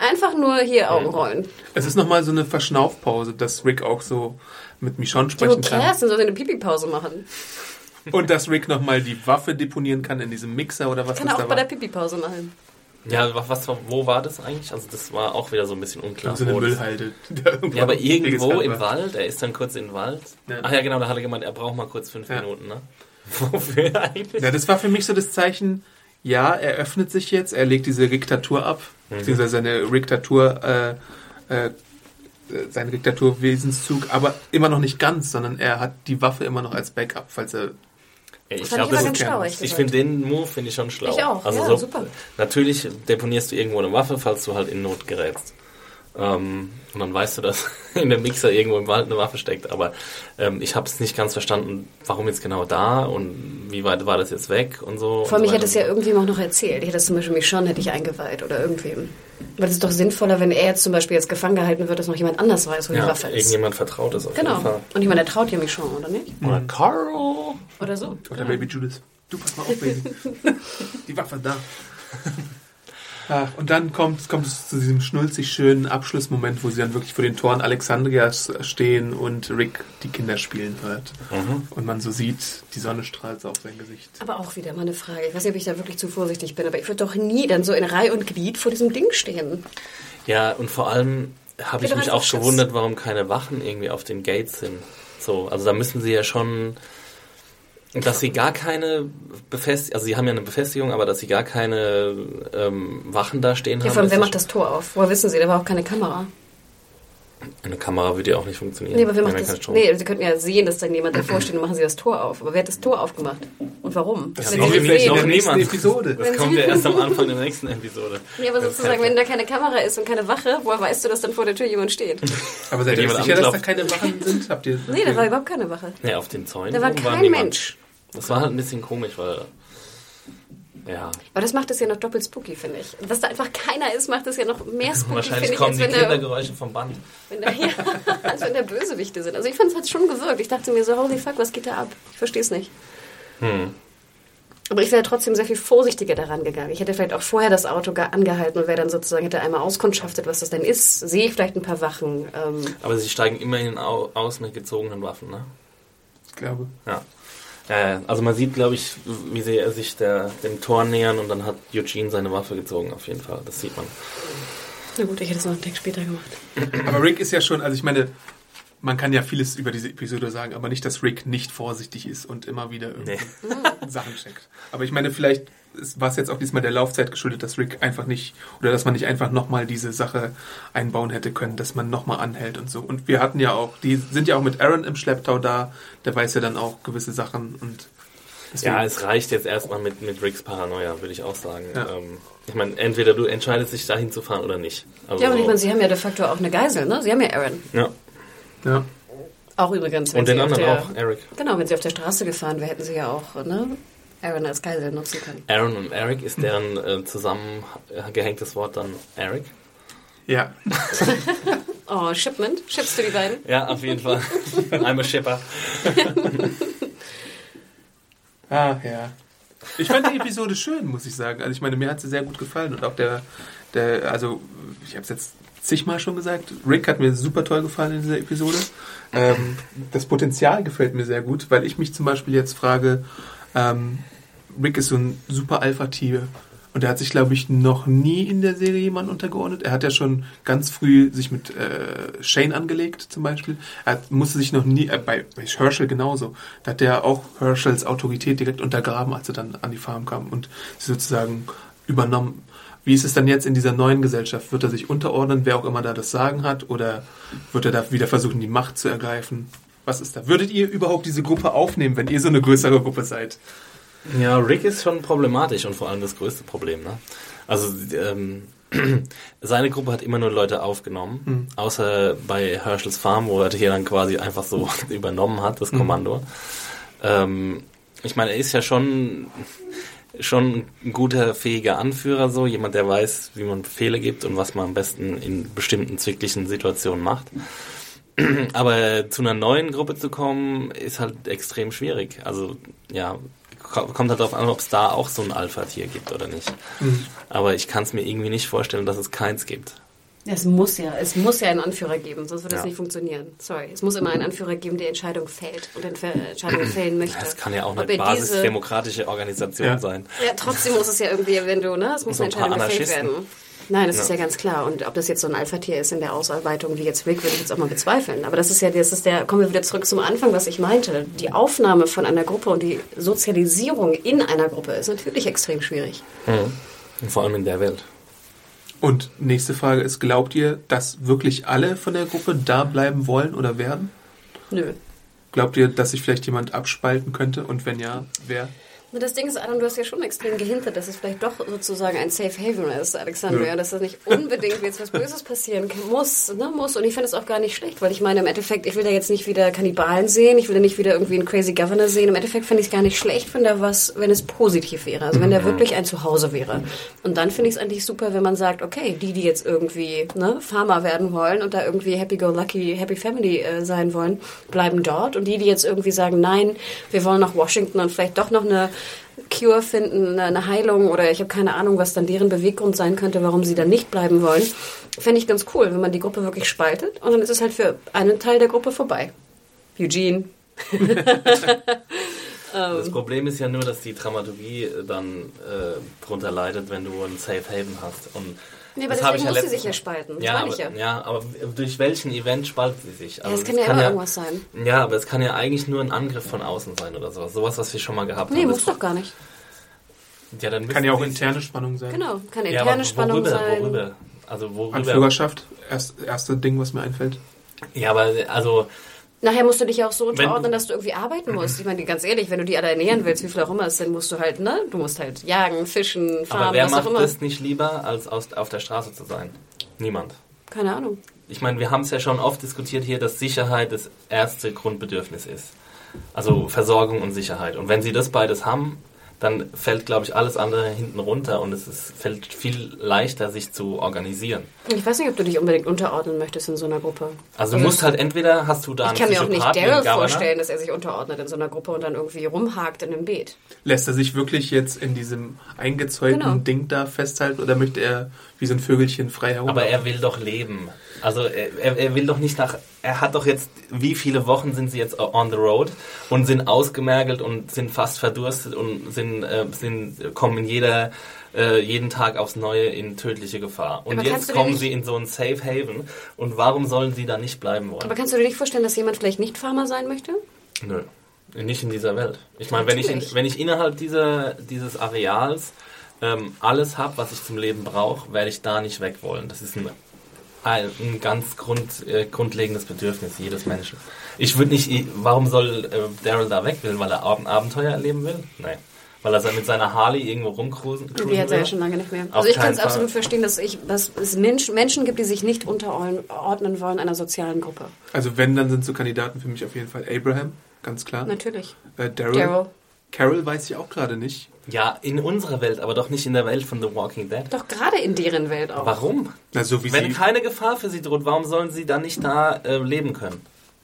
S2: Einfach nur hier Augenrollen.
S1: Es ist nochmal so eine Verschnaufpause, dass Rick auch so mit Michonne sprechen kann.
S2: cares? Dann soll eine Pipi-Pause machen.
S1: Und dass Rick nochmal die Waffe deponieren kann in diesem Mixer oder was
S2: Kann
S1: das
S2: er
S1: da
S2: auch bei
S1: war.
S2: der Pipi-Pause machen.
S3: ja, wa- was, wo war das eigentlich? Also, das war auch wieder so ein bisschen unklar.
S1: so eine Müllhalde. da
S3: Ja, aber irgendwo im. Wald, er ist dann kurz in den Wald.
S1: Ja.
S3: Ach ja, genau, da hat er gemeint, er braucht mal kurz fünf
S1: Ja.
S3: Minuten, ne? Wofür eigentlich?
S1: Ja, das war für mich so das Zeichen, ja, er öffnet sich jetzt, er legt diese Diktatur ab,
S3: Mhm.
S1: beziehungsweise seine Diktatur, äh, äh, seinen Diktaturwesenszug, aber immer noch nicht ganz, sondern er hat die Waffe immer noch als Backup, falls er.
S3: Ich glaube,
S2: ich ehrlich
S3: Ich
S2: gesagt.
S3: finde den Move finde ich schon schlau.
S2: Ich auch,
S3: Also
S2: ja,
S3: so,
S2: super.
S3: Natürlich deponierst du irgendwo eine Waffe, falls du halt in Not gerätst. Ähm, und dann weißt du, dass in dem Mixer irgendwo im Wald eine Waffe steckt. Aber ähm, ich habe es nicht ganz verstanden, warum jetzt genau da und wie weit war das jetzt weg und so.
S2: Vor allem, ich hätte es ja irgendwem auch noch erzählt. Ich hätte es zum Beispiel mich schon, hätte ich eingeweiht oder irgendwem. Weil es ist doch sinnvoller, wenn er jetzt zum Beispiel jetzt gefangen gehalten wird, dass noch jemand anders weiß, wo die
S3: ja,
S2: Waffe ist.
S3: irgendjemand vertraut es auf
S2: Genau.
S3: jeden Fall.
S2: Und ich meine, er traut ja mich schon, oder nicht?
S3: Oder Carl.
S2: Oder so.
S1: Oder Baby Judas. Du pass mal auf, Baby. die Waffe da. Ach, und dann kommt, kommt es zu diesem schnulzig schönen Abschlussmoment, wo sie dann wirklich vor den Toren Alexandrias stehen und Rick die Kinder spielen hört.
S3: Mhm.
S1: Und man so sieht, die Sonne strahlt so auf sein Gesicht.
S2: Aber auch wieder mal eine Frage. Ich weiß nicht, ob ich da wirklich zu vorsichtig bin, aber ich würde doch nie dann so in Reihe und Glied vor diesem Ding stehen.
S3: Ja, und vor allem habe ich mich auch gewundert, warum keine Wachen irgendwie auf den Gates sind. So, also da müssen sie ja schon, dass sie gar keine Befestigung, also sie haben ja eine Befestigung, aber dass sie gar keine ähm, Wachen da stehen
S2: Ja,
S3: haben.
S2: vor allem,
S3: ist
S2: wer
S3: ja
S2: macht das Tor auf? Woher wissen Sie? Da war auch keine Kamera.
S3: Eine Kamera würde ja auch nicht funktionieren.
S2: Nee, aber wer
S3: Ja,
S2: macht
S3: man
S2: das? Nee, Sie könnten ja sehen, dass dann jemand davor steht und machen Sie das Tor auf. Aber wer hat das Tor aufgemacht? Und warum?
S1: Das sehen
S2: Sie
S1: wir
S2: das
S1: vielleicht noch in der nächsten Episode.
S3: Das
S2: Wenn
S3: kommt
S2: sie-
S3: ja erst am Anfang der nächsten Episode.
S2: Ja, aber sozusagen, wenn da keine Kamera ist und keine Wache, woher weißt du, dass dann vor der Tür jemand steht?
S1: Aber seid ihr sicher, dass da keine Wachen sind? Habt ihr,
S2: Nee, da war überhaupt keine Wache.
S3: Nee, auf den Zäunen
S2: Da war kein
S3: niemand.
S2: Mensch.
S3: Das war halt ein bisschen komisch, weil ja,
S2: Aber das macht es ja noch doppelt spooky, finde ich. Dass da einfach keiner ist, macht es ja noch mehr spooky,
S3: wahrscheinlich
S2: finde ich,
S3: kommen
S2: als
S3: die Kindergeräusche vom Band.
S2: wenn, da, ja, als wenn da Bösewichte sind. Also ich fand es hat schon gewirkt. Ich dachte mir so, holy fuck, was geht da ab? Ich verstehe es nicht.
S3: Hm.
S2: Aber ich wäre trotzdem sehr viel vorsichtiger daran gegangen. Ich hätte vielleicht auch vorher das Auto gar angehalten und wäre dann sozusagen, hätte einmal auskundschaftet, was das denn ist. Sehe ich vielleicht ein paar Wachen. Ähm,
S3: Aber sie steigen immerhin au aus mit gezogenen Waffen, ne?
S1: Ich glaube.
S3: Ja. Ja, ja. also man sieht, glaube ich, wie sie sich der, dem Tor nähern und dann hat Eugene seine Waffe gezogen, auf jeden Fall. Das sieht man.
S2: na gut, ich hätte es noch einen Tag später gemacht.
S1: Aber Rick ist ja schon, also ich meine, man kann ja vieles über diese Episode sagen, aber nicht, dass Rick nicht vorsichtig ist und immer wieder irgendwie Sachen checkt. Aber ich meine, vielleicht war es jetzt auch diesmal der Laufzeit geschuldet, dass Rick einfach nicht, oder dass man nicht einfach nochmal diese Sache einbauen hätte können, dass man nochmal anhält und so. Und wir hatten ja auch, die sind ja auch mit Aaron im Schlepptau da, der weiß ja dann auch gewisse Sachen und deswegen,
S3: Ja, es reicht jetzt erstmal mit, mit Ricks Paranoia, würde ich auch sagen.
S1: Ja.
S3: Ähm, ich meine, entweder du entscheidest dich dahin zu fahren oder nicht. Also,
S2: Ja, und ich meine, sie haben ja de facto auch eine Geisel, ne? Sie haben ja Aaron.
S3: ja.
S1: ja.
S2: Auch übrigens. wenn
S3: Und den
S2: sie auf
S3: anderen
S2: der,
S3: auch, Eric.
S2: Genau, wenn sie auf der Straße gefahren wären, hätten sie ja auch, ne? Aaron als Geisel nutzen kann.
S3: Aaron und Eric ist deren äh, zusammengehängtes Wort dann Eric.
S1: Ja.
S2: oh, Shipment? Shippst du die beiden?
S3: Ja, auf jeden Fall. I'm a shipper.
S1: ah, ja. Ich fand die Episode schön, muss ich sagen. Also ich meine, mir hat sie sehr gut gefallen und auch der, der also ich habe es jetzt zigmal schon gesagt, Rick hat mir super toll gefallen in dieser Episode. Ähm, das Potenzial gefällt mir sehr gut, weil ich mich zum Beispiel jetzt frage, ähm, Rick ist so ein super Alpha-Tier und er hat sich, glaube ich, noch nie in der Serie jemand untergeordnet. Er hat ja schon ganz früh sich mit äh, Shane angelegt, zum Beispiel. Er musste sich noch nie, äh, bei, bei Herschel genauso, da hat er auch Herschels Autorität direkt untergraben, als er dann an die Farm kam und sie sozusagen übernommen. Wie ist es dann jetzt in dieser neuen Gesellschaft? Wird er sich unterordnen, wer auch immer da das Sagen hat, oder wird er da wieder versuchen, die Macht zu ergreifen? Was ist da? Würdet ihr überhaupt diese Gruppe aufnehmen, wenn ihr so eine größere Gruppe seid?
S3: Ja, Rick ist schon problematisch und vor allem das größte Problem. Ne? Also ähm, seine Gruppe hat immer nur Leute aufgenommen, mhm. außer bei Herschels Farm, wo er hier dann quasi einfach so übernommen hat, das hm. Kommando. Mhm. Ähm, ich meine, er ist ja schon schon ein guter, fähiger Anführer, so jemand, der weiß, wie man Befehle gibt und was man am besten in bestimmten zwicklichen Situationen macht. Aber zu einer neuen Gruppe zu kommen, ist halt extrem schwierig. Also ja, kommt halt darauf an, ob es da auch so ein Alpha-Tier gibt oder nicht. Mhm. Aber ich kann es mir irgendwie nicht vorstellen, dass es keins gibt.
S2: Es muss ja, es muss ja einen Anführer geben, sonst wird das ja. nicht funktionieren. Sorry, es muss immer einen Anführer geben, der Entscheidung fällt und Entscheidungen fällen möchte.
S3: Das kann ja auch eine basisdemokratische Organisation ja. sein.
S2: Ja, trotzdem muss es ja irgendwie, wenn du, ne, es muss so eine Entscheidung gefällt werden. Nein, das ja. ist ja ganz klar. Und ob das jetzt so ein Alpha-Tier ist in der Ausarbeitung wie jetzt Rick, würde ich jetzt auch mal bezweifeln. Aber das ist ja, das ist der, kommen wir wieder zurück zum Anfang, was ich meinte. Die Aufnahme von einer Gruppe und die Sozialisierung in einer Gruppe ist natürlich extrem schwierig.
S3: Mhm. Und vor allem in der Welt.
S1: Und nächste Frage ist, glaubt ihr, dass wirklich alle von der Gruppe da bleiben wollen oder werden?
S2: Nö.
S1: Glaubt ihr, dass sich vielleicht jemand abspalten könnte? Und wenn ja, wer?
S2: Das Ding ist, Adam, du hast ja schon extrem gehintet, dass es vielleicht doch sozusagen ein Safe Haven ist, Alexandria, ja. dass das nicht unbedingt jetzt was Böses passieren muss, ne, muss. Und ich finde es auch gar nicht schlecht, weil ich meine, im Endeffekt, ich will da jetzt nicht wieder Kannibalen sehen, ich will da nicht wieder irgendwie einen Crazy Governor sehen. Im Endeffekt finde ich es gar nicht schlecht, wenn da was, wenn es positiv wäre, also wenn der mhm. wirklich ein Zuhause wäre. Und dann finde ich es eigentlich super, wenn man sagt, okay, die, die jetzt irgendwie ne, Farmer werden wollen und da irgendwie Happy-Go-Lucky, Happy Family äh, sein wollen, bleiben dort. Und die, die jetzt irgendwie sagen, nein, wir wollen nach Washington und vielleicht doch noch eine Cure finden, eine Heilung oder ich habe keine Ahnung, was dann deren Beweggrund sein könnte, warum sie dann nicht bleiben wollen, fände ich ganz cool, wenn man die Gruppe wirklich spaltet und dann ist es halt für einen Teil der Gruppe vorbei. Eugene.
S3: das Problem ist ja nur, dass die Dramaturgie dann äh, drunter leidet, wenn du ein Safe Haven hast. Und
S2: Nee, aber das deswegen muss sie sich ja spalten. Das
S3: ja, aber, ja. ja, aber durch welchen Event spalten sie sich?
S2: Also ja, es kann ja kann immer ja, irgendwas sein.
S3: Ja, aber es kann ja eigentlich nur ein Angriff von außen sein oder sowas. Sowas, was wir schon mal gehabt
S2: nee,
S3: haben.
S2: Nee, muss doch gar nicht.
S1: Ja, dann kann ja auch interne Spannung sein.
S2: Genau, kann interne ja, Spannung
S3: worüber,
S2: sein.
S3: Worüber? Also worüber?
S1: Anführerschaft, erst, erste Ding, was mir einfällt.
S3: Ja, aber also
S2: Nachher musst du dich auch so unterordnen, dass du irgendwie arbeiten musst. Ich meine, ganz ehrlich, wenn du die alle ernähren willst, wie viel auch immer es sind, musst du halt, ne? Du musst halt jagen, fischen, farmen,
S3: Aber wer
S2: was
S3: macht
S2: auch immer.
S3: das nicht lieber, als auf der Straße zu sein? Niemand.
S2: Keine Ahnung.
S3: Ich meine, wir haben es ja schon oft diskutiert hier, dass Sicherheit das erste Grundbedürfnis ist. Also Versorgung und Sicherheit. Und wenn sie das beides haben, dann fällt, glaube ich, alles andere hinten runter und es ist, fällt viel leichter, sich zu organisieren.
S2: Ich weiß nicht, ob du dich unbedingt unterordnen möchtest in so einer Gruppe.
S3: Also, also du musst halt entweder, hast du da
S2: Ich kann mir auch nicht Daryl vorstellen, dass er sich unterordnet in so einer Gruppe und dann irgendwie rumhakt in einem Beet.
S1: Lässt er sich wirklich jetzt in diesem eingezäunten genau. Ding da festhalten oder möchte er wie so ein Vögelchen frei herum?
S3: Aber er will doch leben. Also er, er will doch nicht nach. Er hat doch jetzt, wie viele Wochen sind sie jetzt on the road und sind ausgemergelt und sind fast verdurstet und sind, äh, sind kommen in jeder äh, jeden Tag aufs Neue in tödliche Gefahr. Und jetzt kommen sie in so ein Safe Haven. Und warum sollen sie da nicht bleiben wollen?
S2: Aber kannst du dir nicht vorstellen, dass jemand vielleicht nicht Farmer sein möchte?
S3: Nö. Nicht in dieser Welt. Ich meine, wenn ich, in, wenn ich innerhalb dieser, dieses Areals ähm, alles habe, was ich zum Leben brauche, werde ich da nicht weg wollen. Das ist ein ein ganz grund, äh, grundlegendes Bedürfnis jedes Menschen. Ich würde nicht, warum soll äh, Daryl da weg will, weil er ein Abenteuer erleben will? Nein. Weil er mit seiner Harley irgendwo rumcruisen
S2: Die hat er ja schon lange nicht mehr. also ich kann es absolut verstehen, dass, ich, dass es Menschen, Menschen gibt, die sich nicht unterordnen wollen einer sozialen Gruppe.
S1: Also wenn, dann sind so Kandidaten für mich auf jeden Fall Abraham, ganz klar.
S2: Natürlich.
S1: Äh, Daryl. Carol weiß ich auch gerade nicht.
S3: Ja, in unserer Welt, aber doch nicht in der Welt von The Walking Dead.
S2: Doch gerade in deren Welt auch.
S3: Warum?
S1: Na, so wie
S3: Wenn
S1: sie,
S3: keine Gefahr für sie droht, warum sollen sie dann nicht da äh, leben können?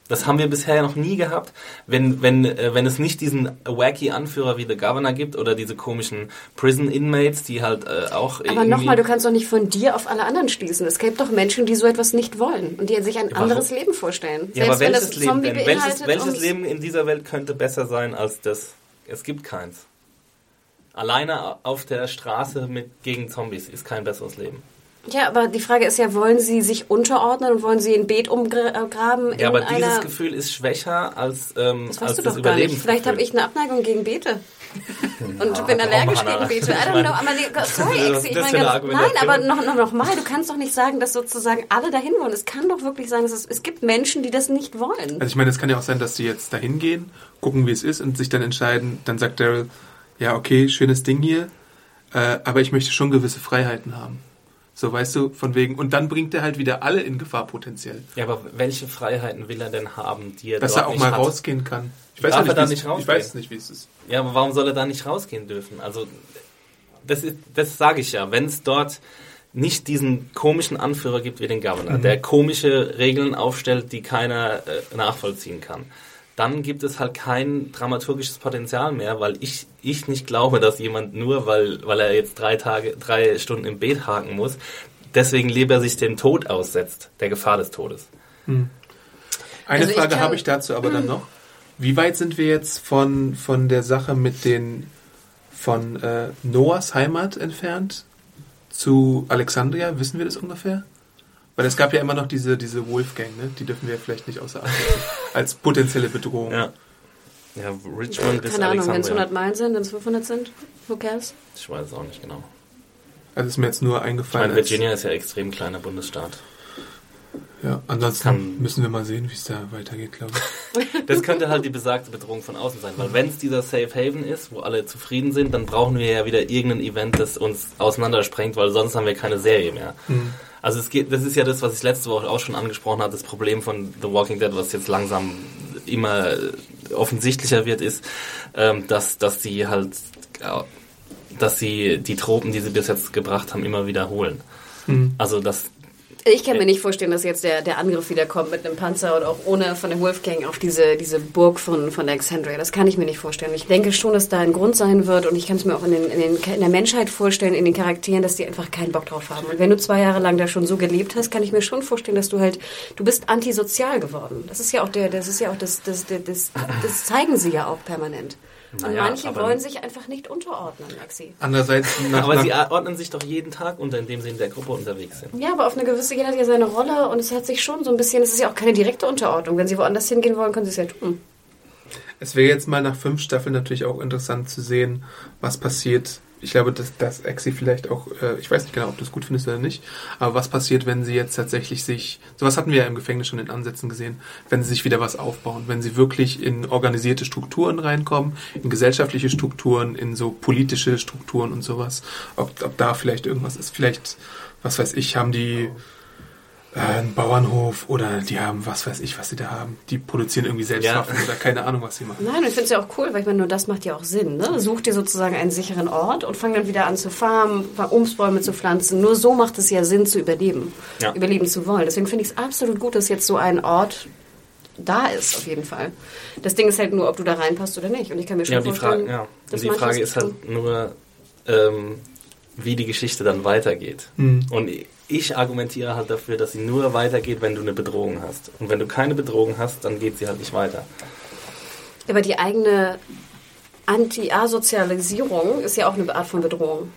S3: Das haben wir bisher noch nie gehabt. Wenn, wenn, äh, wenn es nicht diesen wacky Anführer wie The Governor gibt oder diese komischen Prison Inmates, die halt äh, auch
S2: Aber nochmal, du kannst doch nicht von dir auf alle anderen schließen. Es gibt doch Menschen, die so etwas nicht wollen und die sich ein
S3: warum?
S2: anderes Leben vorstellen.
S3: Ja, aber
S2: wenn
S3: welches
S2: das
S3: Leben
S2: Zombie
S3: denn? Welches, welches Leben in dieser Welt könnte besser sein als das? Es gibt keins. Alleine auf der Straße mit, gegen Zombies ist kein besseres Leben.
S2: Ja, aber die Frage ist ja, wollen sie sich unterordnen und wollen sie ein Beet umgraben
S3: Ja, aber dieses. Gefühl ist schwächer als, ähm,
S2: das
S3: als
S2: weißt du
S3: das
S2: doch gar nicht. Vielleicht habe ich eine Abneigung gegen Beete. Und bin allergisch gegen Beete. I
S3: Ich
S2: don't know. Aber sorry,
S3: ist
S2: ich meine ganz, nein, aber noch, noch, noch mal, du kannst doch nicht sagen, dass sozusagen alle dahin wollen. Es kann doch wirklich sein, dass es, es gibt Menschen, die das nicht wollen.
S1: also ich meine, es kann ja auch sein, dass sie jetzt dahin gehen, gucken, wie es ist und sich dann entscheiden, dann sagt Daryl, ja, okay, schönes Ding hier, äh, aber ich möchte schon gewisse Freiheiten haben. So, weißt du, von wegen, und dann bringt er halt wieder alle in Gefahr potenziell.
S3: Ja, aber welche Freiheiten will er denn haben, die er
S1: Dass
S3: dort
S1: er auch mal
S3: hat?
S1: rausgehen kann. Ich weiß,
S3: er
S1: nicht,
S3: nicht
S1: wie es- ich weiß nicht, wie es ist.
S3: Ja, aber warum soll er da nicht rausgehen dürfen? Also, das, ist- das sage ich ja. Wenn es dort nicht diesen komischen Anführer gibt wie den Governor, der komische Regeln aufstellt, die keiner äh, nachvollziehen kann, dann gibt es halt kein dramaturgisches Potenzial mehr, weil ich, ich nicht glaube, dass jemand nur, weil, weil er jetzt drei Tage, drei Stunden im Beet haken muss, deswegen lieber sich dem Tod aussetzt, der Gefahr des Todes.
S1: Eine
S2: Also
S1: Frage habe ich dazu aber dann noch. Wie weit sind wir jetzt von, von der Sache mit den von äh, Noahs Heimat entfernt zu Alexandria? Wissen wir das ungefähr? Weil es gab ja immer noch diese, diese Wolfgang, ne? Die dürfen wir vielleicht nicht außer Acht lassen. Als potenzielle Bedrohung.
S3: Ja. Ja, Richmond bis
S2: Keine Ahnung, wenn es
S3: Alexandria.
S2: 100 Meilen sind, wenn es 500 sind, who cares?
S3: Ich weiß es auch nicht genau.
S1: Also ist mir jetzt nur
S3: Ich
S1: eingefallen.
S3: meine,
S1: als-
S3: Virginia ist ja extrem kleiner Bundesstaat.
S1: Ja, ansonsten
S3: kann-
S1: müssen wir mal sehen, wie es da weitergeht, glaube ich.
S3: Das könnte halt die besagte Bedrohung von außen sein, weil wenn es dieser Safe Haven ist, wo alle zufrieden sind, dann brauchen wir ja wieder irgendein Event, das uns auseinandersprengt, weil sonst haben wir keine Serie mehr. Also es geht, das ist ja das, was ich letzte Woche auch schon angesprochen habe, das Problem von The Walking Dead, was jetzt langsam immer offensichtlicher wird, ist, ähm, dass, dass sie halt, dass sie die Tropen, die sie bis jetzt gebracht haben, immer wiederholen. Also das
S2: Ich kann mir nicht vorstellen, dass jetzt der, der Angriff wieder kommt mit einem Panzer und auch ohne von der Wolfgang auf diese, diese Burg von, von Alexandria. Das kann ich mir nicht vorstellen. Ich denke schon, dass da ein Grund sein wird und ich kann es mir auch in, den, in, den, in der Menschheit vorstellen, in den Charakteren, dass die einfach keinen Bock drauf haben. Und wenn du zwei Jahre lang da schon so gelebt hast, kann ich mir schon vorstellen, dass du halt, du bist antisozial geworden. Das ist ja auch der, das ist ja auch das, das, das, das, das zeigen sie ja auch permanent. Und
S3: Naja,
S2: manche wollen sich einfach nicht unterordnen, Maxi.
S1: Andererseits, nach,
S3: Aber
S1: nach,
S3: sie ordnen sich doch jeden Tag unter, indem sie in der Gruppe unterwegs sind.
S2: Ja, aber auf eine gewisse, jeder hat ja seine Rolle und es hat sich schon so ein bisschen, es ist ja auch keine direkte Unterordnung. Wenn sie woanders hingehen wollen, können sie es ja tun.
S1: Es wäre jetzt mal nach fünf Staffeln natürlich auch interessant zu sehen, was passiert. Ich glaube, dass, dass Exi vielleicht auch, äh, ich weiß nicht genau, ob du es gut findest oder nicht, aber was passiert, wenn sie jetzt tatsächlich sich, sowas hatten wir ja im Gefängnis schon in Ansätzen gesehen, wenn sie sich wieder was aufbauen, wenn sie wirklich in organisierte Strukturen reinkommen, in gesellschaftliche Strukturen, in so politische Strukturen und sowas, ob, ob da vielleicht irgendwas ist. Vielleicht, was weiß ich, haben die äh, einen Bauernhof oder die haben was weiß ich, was sie da haben. Die produzieren irgendwie selbst
S3: Ja.
S1: Waffen oder keine Ahnung, was sie machen.
S2: Nein, und ich finde es ja auch cool, weil ich meine, nur das macht ja auch Sinn. Ne? Such dir sozusagen einen sicheren Ort und fang dann wieder an zu farmen, Obstbäume zu pflanzen. Nur so macht es ja Sinn zu überleben,
S3: Ja.
S2: überleben zu wollen. Deswegen finde ich es absolut gut, dass jetzt so ein Ort da ist, auf jeden Fall. Das Ding ist halt nur, ob du da reinpasst oder nicht. Und ich kann mir schon
S3: Ja, die
S2: vorstellen,
S3: Frage, ja.
S2: dass
S3: Und die Frage ist halt nur, ähm, wie die Geschichte dann weitergeht. Und ich argumentiere halt dafür, dass sie nur weitergeht, wenn du eine Bedrohung hast. Und wenn du keine Bedrohung hast, dann geht sie halt nicht weiter.
S2: Aber die eigene Anti-Asozialisierung ist ja auch eine Art von Bedrohung.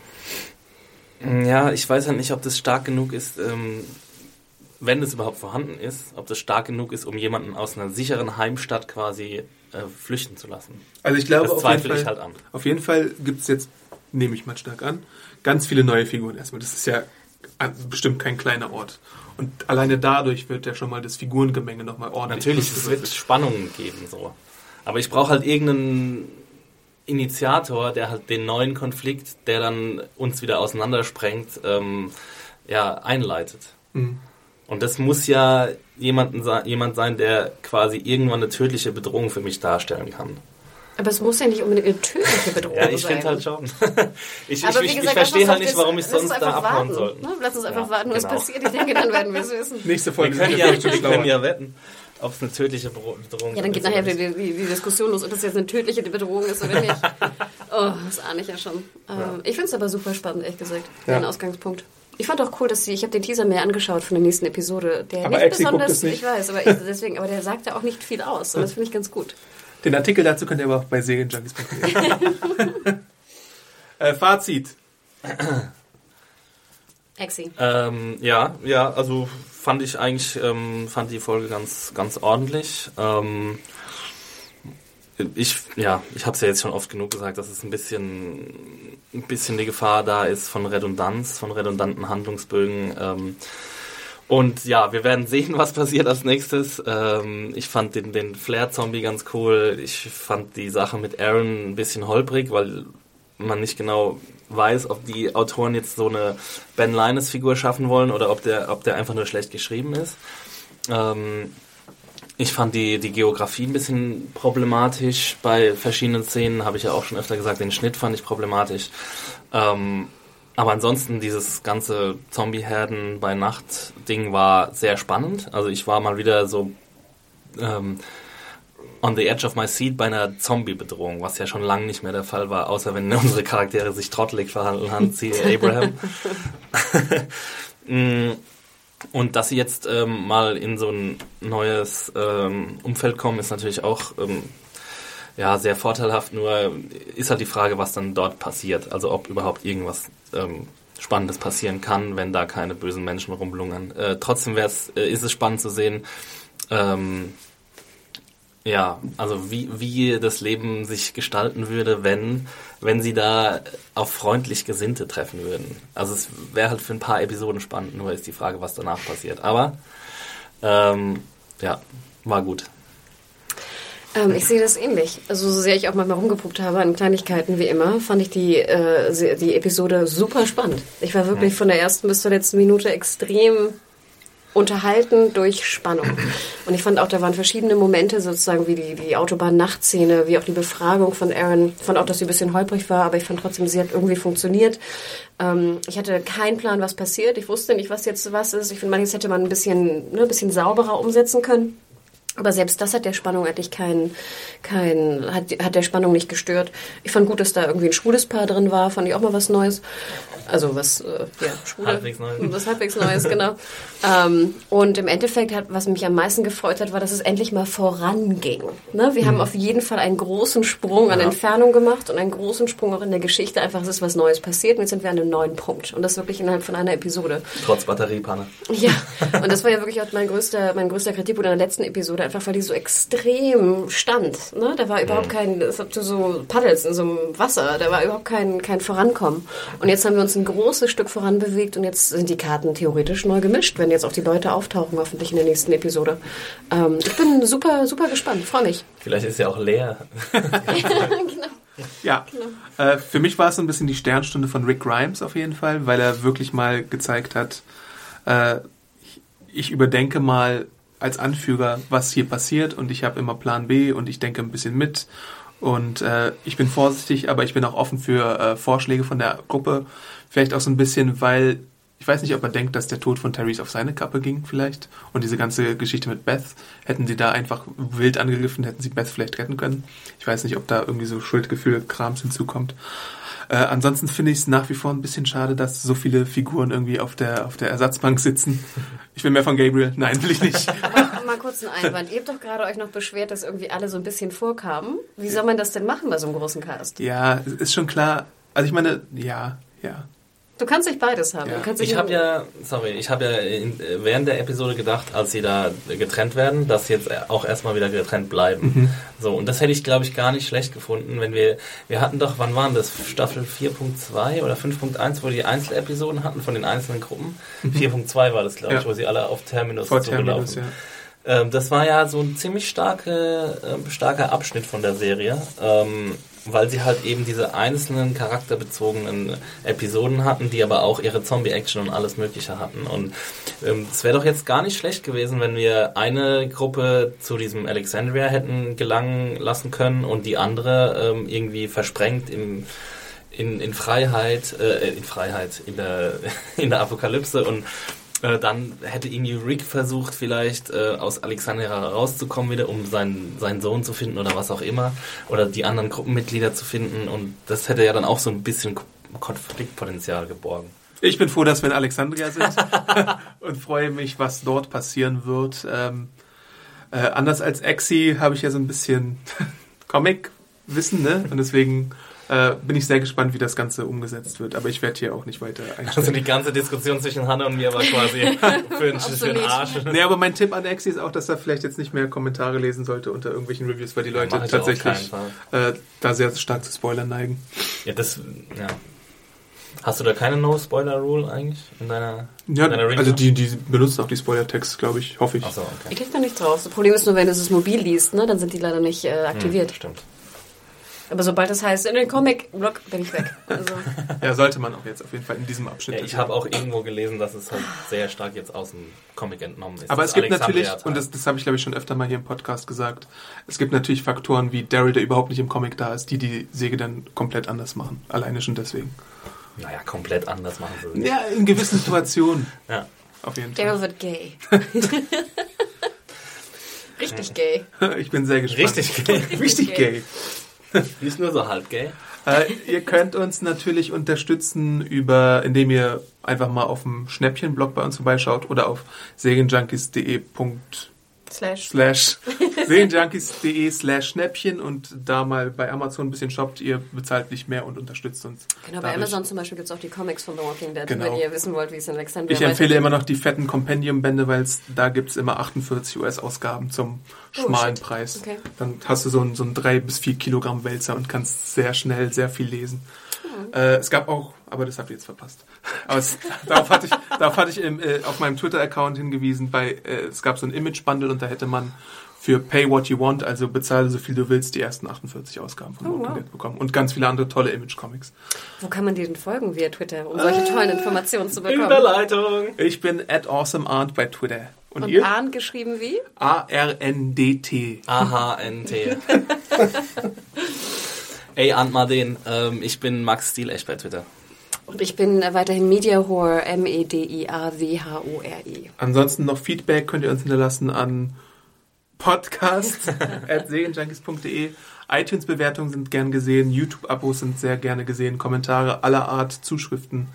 S3: Ja, ich weiß halt nicht, ob das stark genug ist, ähm, wenn es überhaupt vorhanden ist, ob das stark genug ist, um jemanden aus einer sicheren Heimstadt quasi äh, flüchten zu lassen.
S1: Also ich glaube,
S3: Das
S1: auf jeden,
S3: zweifle ich
S1: Fall,
S3: halt an.
S1: auf jeden Fall gibt es jetzt, nehme ich mal stark an, ganz viele neue Figuren erstmal. Das ist ja bestimmt kein kleiner Ort. Und alleine dadurch wird ja schon mal das Figurengemenge nochmal ordentlich.
S3: Natürlich, es wird Spannungen geben, so. Aber ich brauche halt irgendeinen Initiator, der halt den neuen Konflikt, der dann uns wieder auseinandersprengt, ähm, ja, einleitet. Und das muss ja jemanden, jemand sein, der quasi irgendwann eine tödliche Bedrohung für mich darstellen kann.
S2: Aber es muss ja nicht unbedingt eine tödliche Bedrohung sein.
S3: Ja, ich finde halt schon. ich,
S2: Aber
S3: ich, ich, ich verstehe halt nicht, warum ich sonst
S2: uns
S3: da
S2: einfach
S3: abhauen
S2: warten,
S3: soll.
S2: Ne? Lass uns einfach
S3: Ja,
S2: warten, was
S3: genau.
S2: passiert. Ich denke, dann werden wir es wissen.
S1: Nächste
S3: Wir
S1: Folge
S3: können
S1: sind
S3: ja,
S1: wir
S3: wir können ja wetten, ob es eine tödliche Bedro- Bedrohung
S2: Ja, dann geht
S3: ist
S2: nachher die, die, die Diskussion los, ob das jetzt eine tödliche Bedrohung ist oder nicht. Oh, das ahne ich ja schon. Ähm, Ich finde es aber super spannend, ehrlich gesagt,
S1: Ja.
S2: den Ausgangspunkt. Ich fand auch cool, dass sie, ich habe den Teaser mir angeschaut von der nächsten Episode, der
S1: Aber
S2: nicht
S1: Exi
S2: besonders,
S1: es nicht.
S2: ich weiß, aber ich, deswegen, aber der sagt ja auch nicht viel aus und das finde ich ganz gut.
S1: Den Artikel dazu könnt ihr aber auch bei serienjunkies.de. äh, Fazit.
S2: Exi.
S3: Ähm, ja, ja, also fand ich eigentlich, ähm, fand die Folge ganz, ganz ordentlich. Ähm, ich, ja, ich habe es ja jetzt schon oft genug gesagt, dass es ein bisschen, ein bisschen die Gefahr da ist von Redundanz, von redundanten Handlungsbögen. Ähm, und ja, wir werden sehen, was passiert als nächstes. Ähm, ich fand den, den Flair-Zombie ganz cool. Ich fand die Sache mit Aaron ein bisschen holprig, weil man nicht genau weiß, ob die Autoren jetzt so eine Ben Linus-Figur schaffen wollen oder ob der, ob der einfach nur schlecht geschrieben ist. Ähm, ich fand die, die Geografie ein bisschen problematisch bei verschiedenen Szenen, habe ich ja auch schon öfter gesagt. Den Schnitt fand ich problematisch. Ähm, aber ansonsten dieses ganze Zombie-Herden bei Nacht-Ding war sehr spannend. Also ich war mal wieder so ähm, on the edge of my seat bei einer Zombie-Bedrohung, was ja schon lange nicht mehr der Fall war, außer wenn unsere Charaktere sich trottelig verhandeln haben, siehe Abraham. Mm, Und dass sie jetzt ähm, mal in so ein neues ähm, Umfeld kommen, ist natürlich auch ähm, ja, sehr vorteilhaft. Nur ist halt die Frage, was dann dort passiert. Also ob überhaupt irgendwas ähm, Spannendes passieren kann, wenn da keine bösen Menschen rumlungern. Äh, trotzdem wär's, äh, ist es spannend zu sehen, ähm, ja, also wie, wie das Leben sich gestalten würde, wenn, wenn sie da auf freundlich Gesinnte treffen würden. Also es wäre halt für ein paar Episoden spannend, nur ist die Frage, was danach passiert. Aber ähm, ja, war gut.
S2: Ähm, ich sehe das ähnlich. Also so sehr ich auch manchmal rumgeprobt habe an Kleinigkeiten wie immer, fand ich die, äh, die Episode super spannend. Ich war wirklich von der ersten bis zur letzten Minute extrem unterhalten durch Spannung. Und ich fand auch, da waren verschiedene Momente, sozusagen wie die, die Autobahn-Nachtszene, wie auch die Befragung von Aaron. Ich fand auch, dass sie ein bisschen holprig war, aber ich fand trotzdem, sie hat irgendwie funktioniert. Ähm, ich hatte keinen Plan, was passiert. Ich wusste nicht, was jetzt was ist. Ich finde, manches hätte man ein bisschen, ne, ein bisschen sauberer umsetzen können. Aber selbst das hat der Spannung eigentlich kein, kein, hat, hat der Spannung nicht gestört. Ich fand gut, dass da irgendwie ein schwules Paar drin war, fand ich auch mal was Neues. Also was, äh, ja, schwule.
S3: Halbwegs Neues.
S2: Was halbwegs Neues, genau. ähm, und im Endeffekt hat, was mich am meisten gefreut hat, war, dass es endlich mal voranging. Ne? Wir haben auf jeden Fall einen großen Sprung an Entfernung gemacht und einen großen Sprung auch in der Geschichte. Einfach, es ist was Neues passiert und jetzt sind wir an einem neuen Punkt. Und das wirklich innerhalb von einer Episode.
S3: Trotz Batteriepanne.
S2: Ja, und das war ja wirklich auch mein größter, mein größter Kritikpunkt in der letzten Episode, einfach weil die so extrem stand. Ne? Da war überhaupt kein, als ob du so paddelst in so einem Wasser, da war überhaupt kein, kein Vorankommen. Und jetzt haben wir uns ein großes Stück voranbewegt und jetzt sind die Karten theoretisch neu gemischt, wenn jetzt auch die Leute auftauchen, hoffentlich in der nächsten Episode. Ähm, ich bin super, super gespannt, freue mich.
S3: Vielleicht ist ja auch leer.
S2: genau.
S1: Ja, äh, für mich war es so ein bisschen die Sternstunde von Rick Grimes auf jeden Fall, weil er wirklich mal gezeigt hat, äh, ich, ich überdenke mal als Anführer, was hier passiert und ich habe immer Plan B und ich denke ein bisschen mit und äh, ich bin vorsichtig, aber ich bin auch offen für äh, Vorschläge von der Gruppe. Vielleicht auch so ein bisschen, weil ich weiß nicht, ob er denkt, dass der Tod von Therese auf seine Kappe ging vielleicht und diese ganze Geschichte mit Beth, hätten sie da einfach wild angegriffen, hätten sie Beth vielleicht retten können. Ich weiß nicht, ob da irgendwie so Schuldgefühl, Krams hinzukommt. Äh, ansonsten finde ich es nach wie vor ein bisschen schade, dass so viele Figuren irgendwie auf der, auf der Ersatzbank sitzen. Ich will mehr von Gabriel. Nein, will ich nicht.
S2: Aber mal kurz einen Einwand. Ihr habt doch gerade euch noch beschwert, dass irgendwie alle so ein bisschen vorkamen. Wie soll man das denn machen bei so einem großen Cast?
S1: Ja, ist schon klar. Also ich meine, ja, ja.
S2: Du kannst nicht beides haben.
S1: Ja.
S3: Ich habe ja, sorry, ich habe ja in, äh, während der Episode gedacht, als sie da getrennt werden, dass sie jetzt auch erstmal wieder getrennt bleiben. So, und das hätte ich, glaube ich, gar nicht schlecht gefunden, wenn wir, wir hatten doch, wann waren das? Staffel 4.2 oder 5.1, wo wir die Einzelepisoden hatten von den einzelnen Gruppen. 4.2 war das, glaube ich,
S1: Ja.
S3: wo sie alle auf Terminus
S1: Vor Terminus,
S3: gelaufen.
S1: ja.
S3: Ähm, das war ja so ein ziemlich starke, äh, starker Abschnitt von der Serie. Ähm, weil sie halt eben diese einzelnen charakterbezogenen Episoden hatten, die aber auch ihre Zombie-Action und alles Mögliche hatten. Und ähm, es wäre doch jetzt gar nicht schlecht gewesen, wenn wir eine Gruppe zu diesem Alexandria hätten gelangen lassen können und die andere ähm, irgendwie versprengt im in, in Freiheit, äh, in Freiheit, in der, in der Apokalypse und äh, dann hätte irgendwie Rick versucht, vielleicht äh, aus Alexandria rauszukommen wieder, um seinen, seinen Sohn zu finden oder was auch immer. Oder die anderen Gruppenmitglieder zu finden. Und das hätte ja dann auch so ein bisschen Konfliktpotenzial geborgen.
S1: Ich bin froh, dass wir in Alexandria sind und freue mich, was dort passieren wird. Ähm, äh, anders als Exi habe ich ja so ein bisschen Comic-Wissen, ne? Und deswegen äh, bin ich sehr gespannt, wie das Ganze umgesetzt wird. Aber ich werde hier auch nicht weiter einsteigen.
S3: Also die ganze Diskussion zwischen Hanna und mir war quasi für den, für den Arsch.
S1: Nee, aber mein Tipp an Exi ist auch, dass er vielleicht jetzt nicht mehr Kommentare lesen sollte unter irgendwelchen Reviews, weil die Leute ja, tatsächlich äh, da sehr stark zu Spoilern neigen.
S3: Ja, das, ja. Hast du da keine No-Spoiler-Rule eigentlich in deiner,
S1: ja,
S3: in deiner
S1: Also die, die benutzen auch die Spoiler-Text, glaube ich, hoffe ich.
S2: Ach so, okay. Ich krieg da nichts raus. Das Problem ist nur, wenn du es mobil liest, ne, dann sind die leider nicht äh, aktiviert. Hm,
S3: stimmt.
S2: Aber sobald das heißt, in den Comic-Blog bin ich weg. Also.
S1: ja, sollte man auch jetzt auf jeden Fall in diesem Abschnitt.
S3: Ja, ich habe auch irgendwo gelesen, dass es halt sehr stark jetzt aus dem Comic entnommen ist.
S1: Aber es gibt natürlich, und das, das habe ich glaube ich schon öfter mal hier im Podcast gesagt, es gibt natürlich Faktoren wie Daryl, der überhaupt nicht im Comic da ist, die die Säge dann komplett anders machen. Alleine schon deswegen.
S3: Naja, komplett anders machen sie
S1: nicht. Ja, in gewissen Situationen.
S3: ja.
S1: Auf jeden Fall.
S2: Daryl wird gay. Richtig gay.
S1: Ich bin sehr gespannt.
S3: Richtig gay.
S1: Richtig gay.
S3: Nicht nur so halb gay.
S1: Äh, ihr könnt uns natürlich unterstützen, über, indem ihr einfach mal auf dem Schnäppchen-Blog bei uns vorbeischaut oder auf serienjunkies.de slash, slash serienjunkies.de slash Schnäppchen und da mal bei Amazon ein bisschen shoppt. Ihr bezahlt nicht mehr und unterstützt uns.
S2: Genau, bei Amazon zum Beispiel gibt es auch die Comics von The Walking Dead, genau. wenn ihr wissen wollt, wie es in Alexandria
S1: Ich empfehle immer noch die fetten Compendium-Bände, weil da gibt es immer 48 US-Ausgaben zum oh, schmalen shit. Preis. Okay. Dann hast du so einen, so einen 3 bis 4 Kilogramm Wälzer und kannst sehr schnell sehr viel lesen. Mhm. Äh, es gab auch, aber das habt ihr jetzt verpasst. Aber es, darauf hatte ich, darauf hatte ich im, äh, auf meinem Twitter-Account hingewiesen. Bei, äh, es gab so ein Image-Bundle und da hätte man für Pay What You Want, also bezahle so viel du willst, die ersten 48 Ausgaben von oh, Walking wow. Dead bekommen. Und ganz viele andere tolle Image-Comics.
S2: Wo kann man dir denn folgen via Twitter, um solche tollen Informationen zu bekommen?
S3: Überleitung!
S1: Ich bin at awesomearnt bei Twitter.
S2: Und, Und ihr? Arndt geschrieben wie?
S1: A-R-N-D-T.
S3: A-H-N-T. Ey, Arndt Marden, ähm, ich bin Max Stielecht bei Twitter.
S2: Und ich bin weiterhin Mediahore, M-E-D-I-A-W-H-O-R-E.
S1: Ansonsten noch Feedback könnt ihr uns hinterlassen an podcast.serienjunkies.de. iTunes-Bewertungen sind gern gesehen, YouTube-Abos sind sehr gerne gesehen, Kommentare aller Art, Zuschriften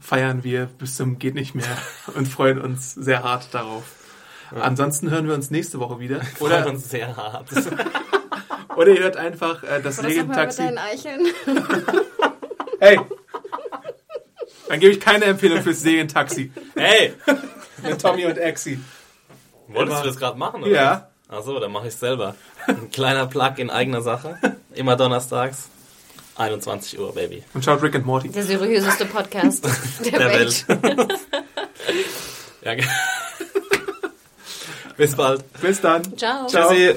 S1: feiern wir bis zum geht nicht mehr und freuen uns sehr hart darauf. Ja. Ansonsten hören wir uns nächste Woche wieder.
S3: Oder uns sehr hart.
S1: Oder ihr hört einfach äh, das Regentaxi.
S2: hey!
S1: Dann gebe ich keine Empfehlung fürs Serientaxi.
S3: Hey!
S1: Mit Tommy und Exi.
S3: Wolltest Immer. du das gerade machen? Oder?
S1: Ja.
S3: Achso, dann mache ich selber. Ein kleiner Plug in eigener Sache. Immer donnerstags. 21 Uhr, Baby.
S1: Und schaut Rick and Morty.
S2: Der seriöseste Podcast der, der Welt. Welt.
S3: ja, Bis bald.
S1: Bis dann.
S2: Ciao.
S1: Ciao. Tschüssi.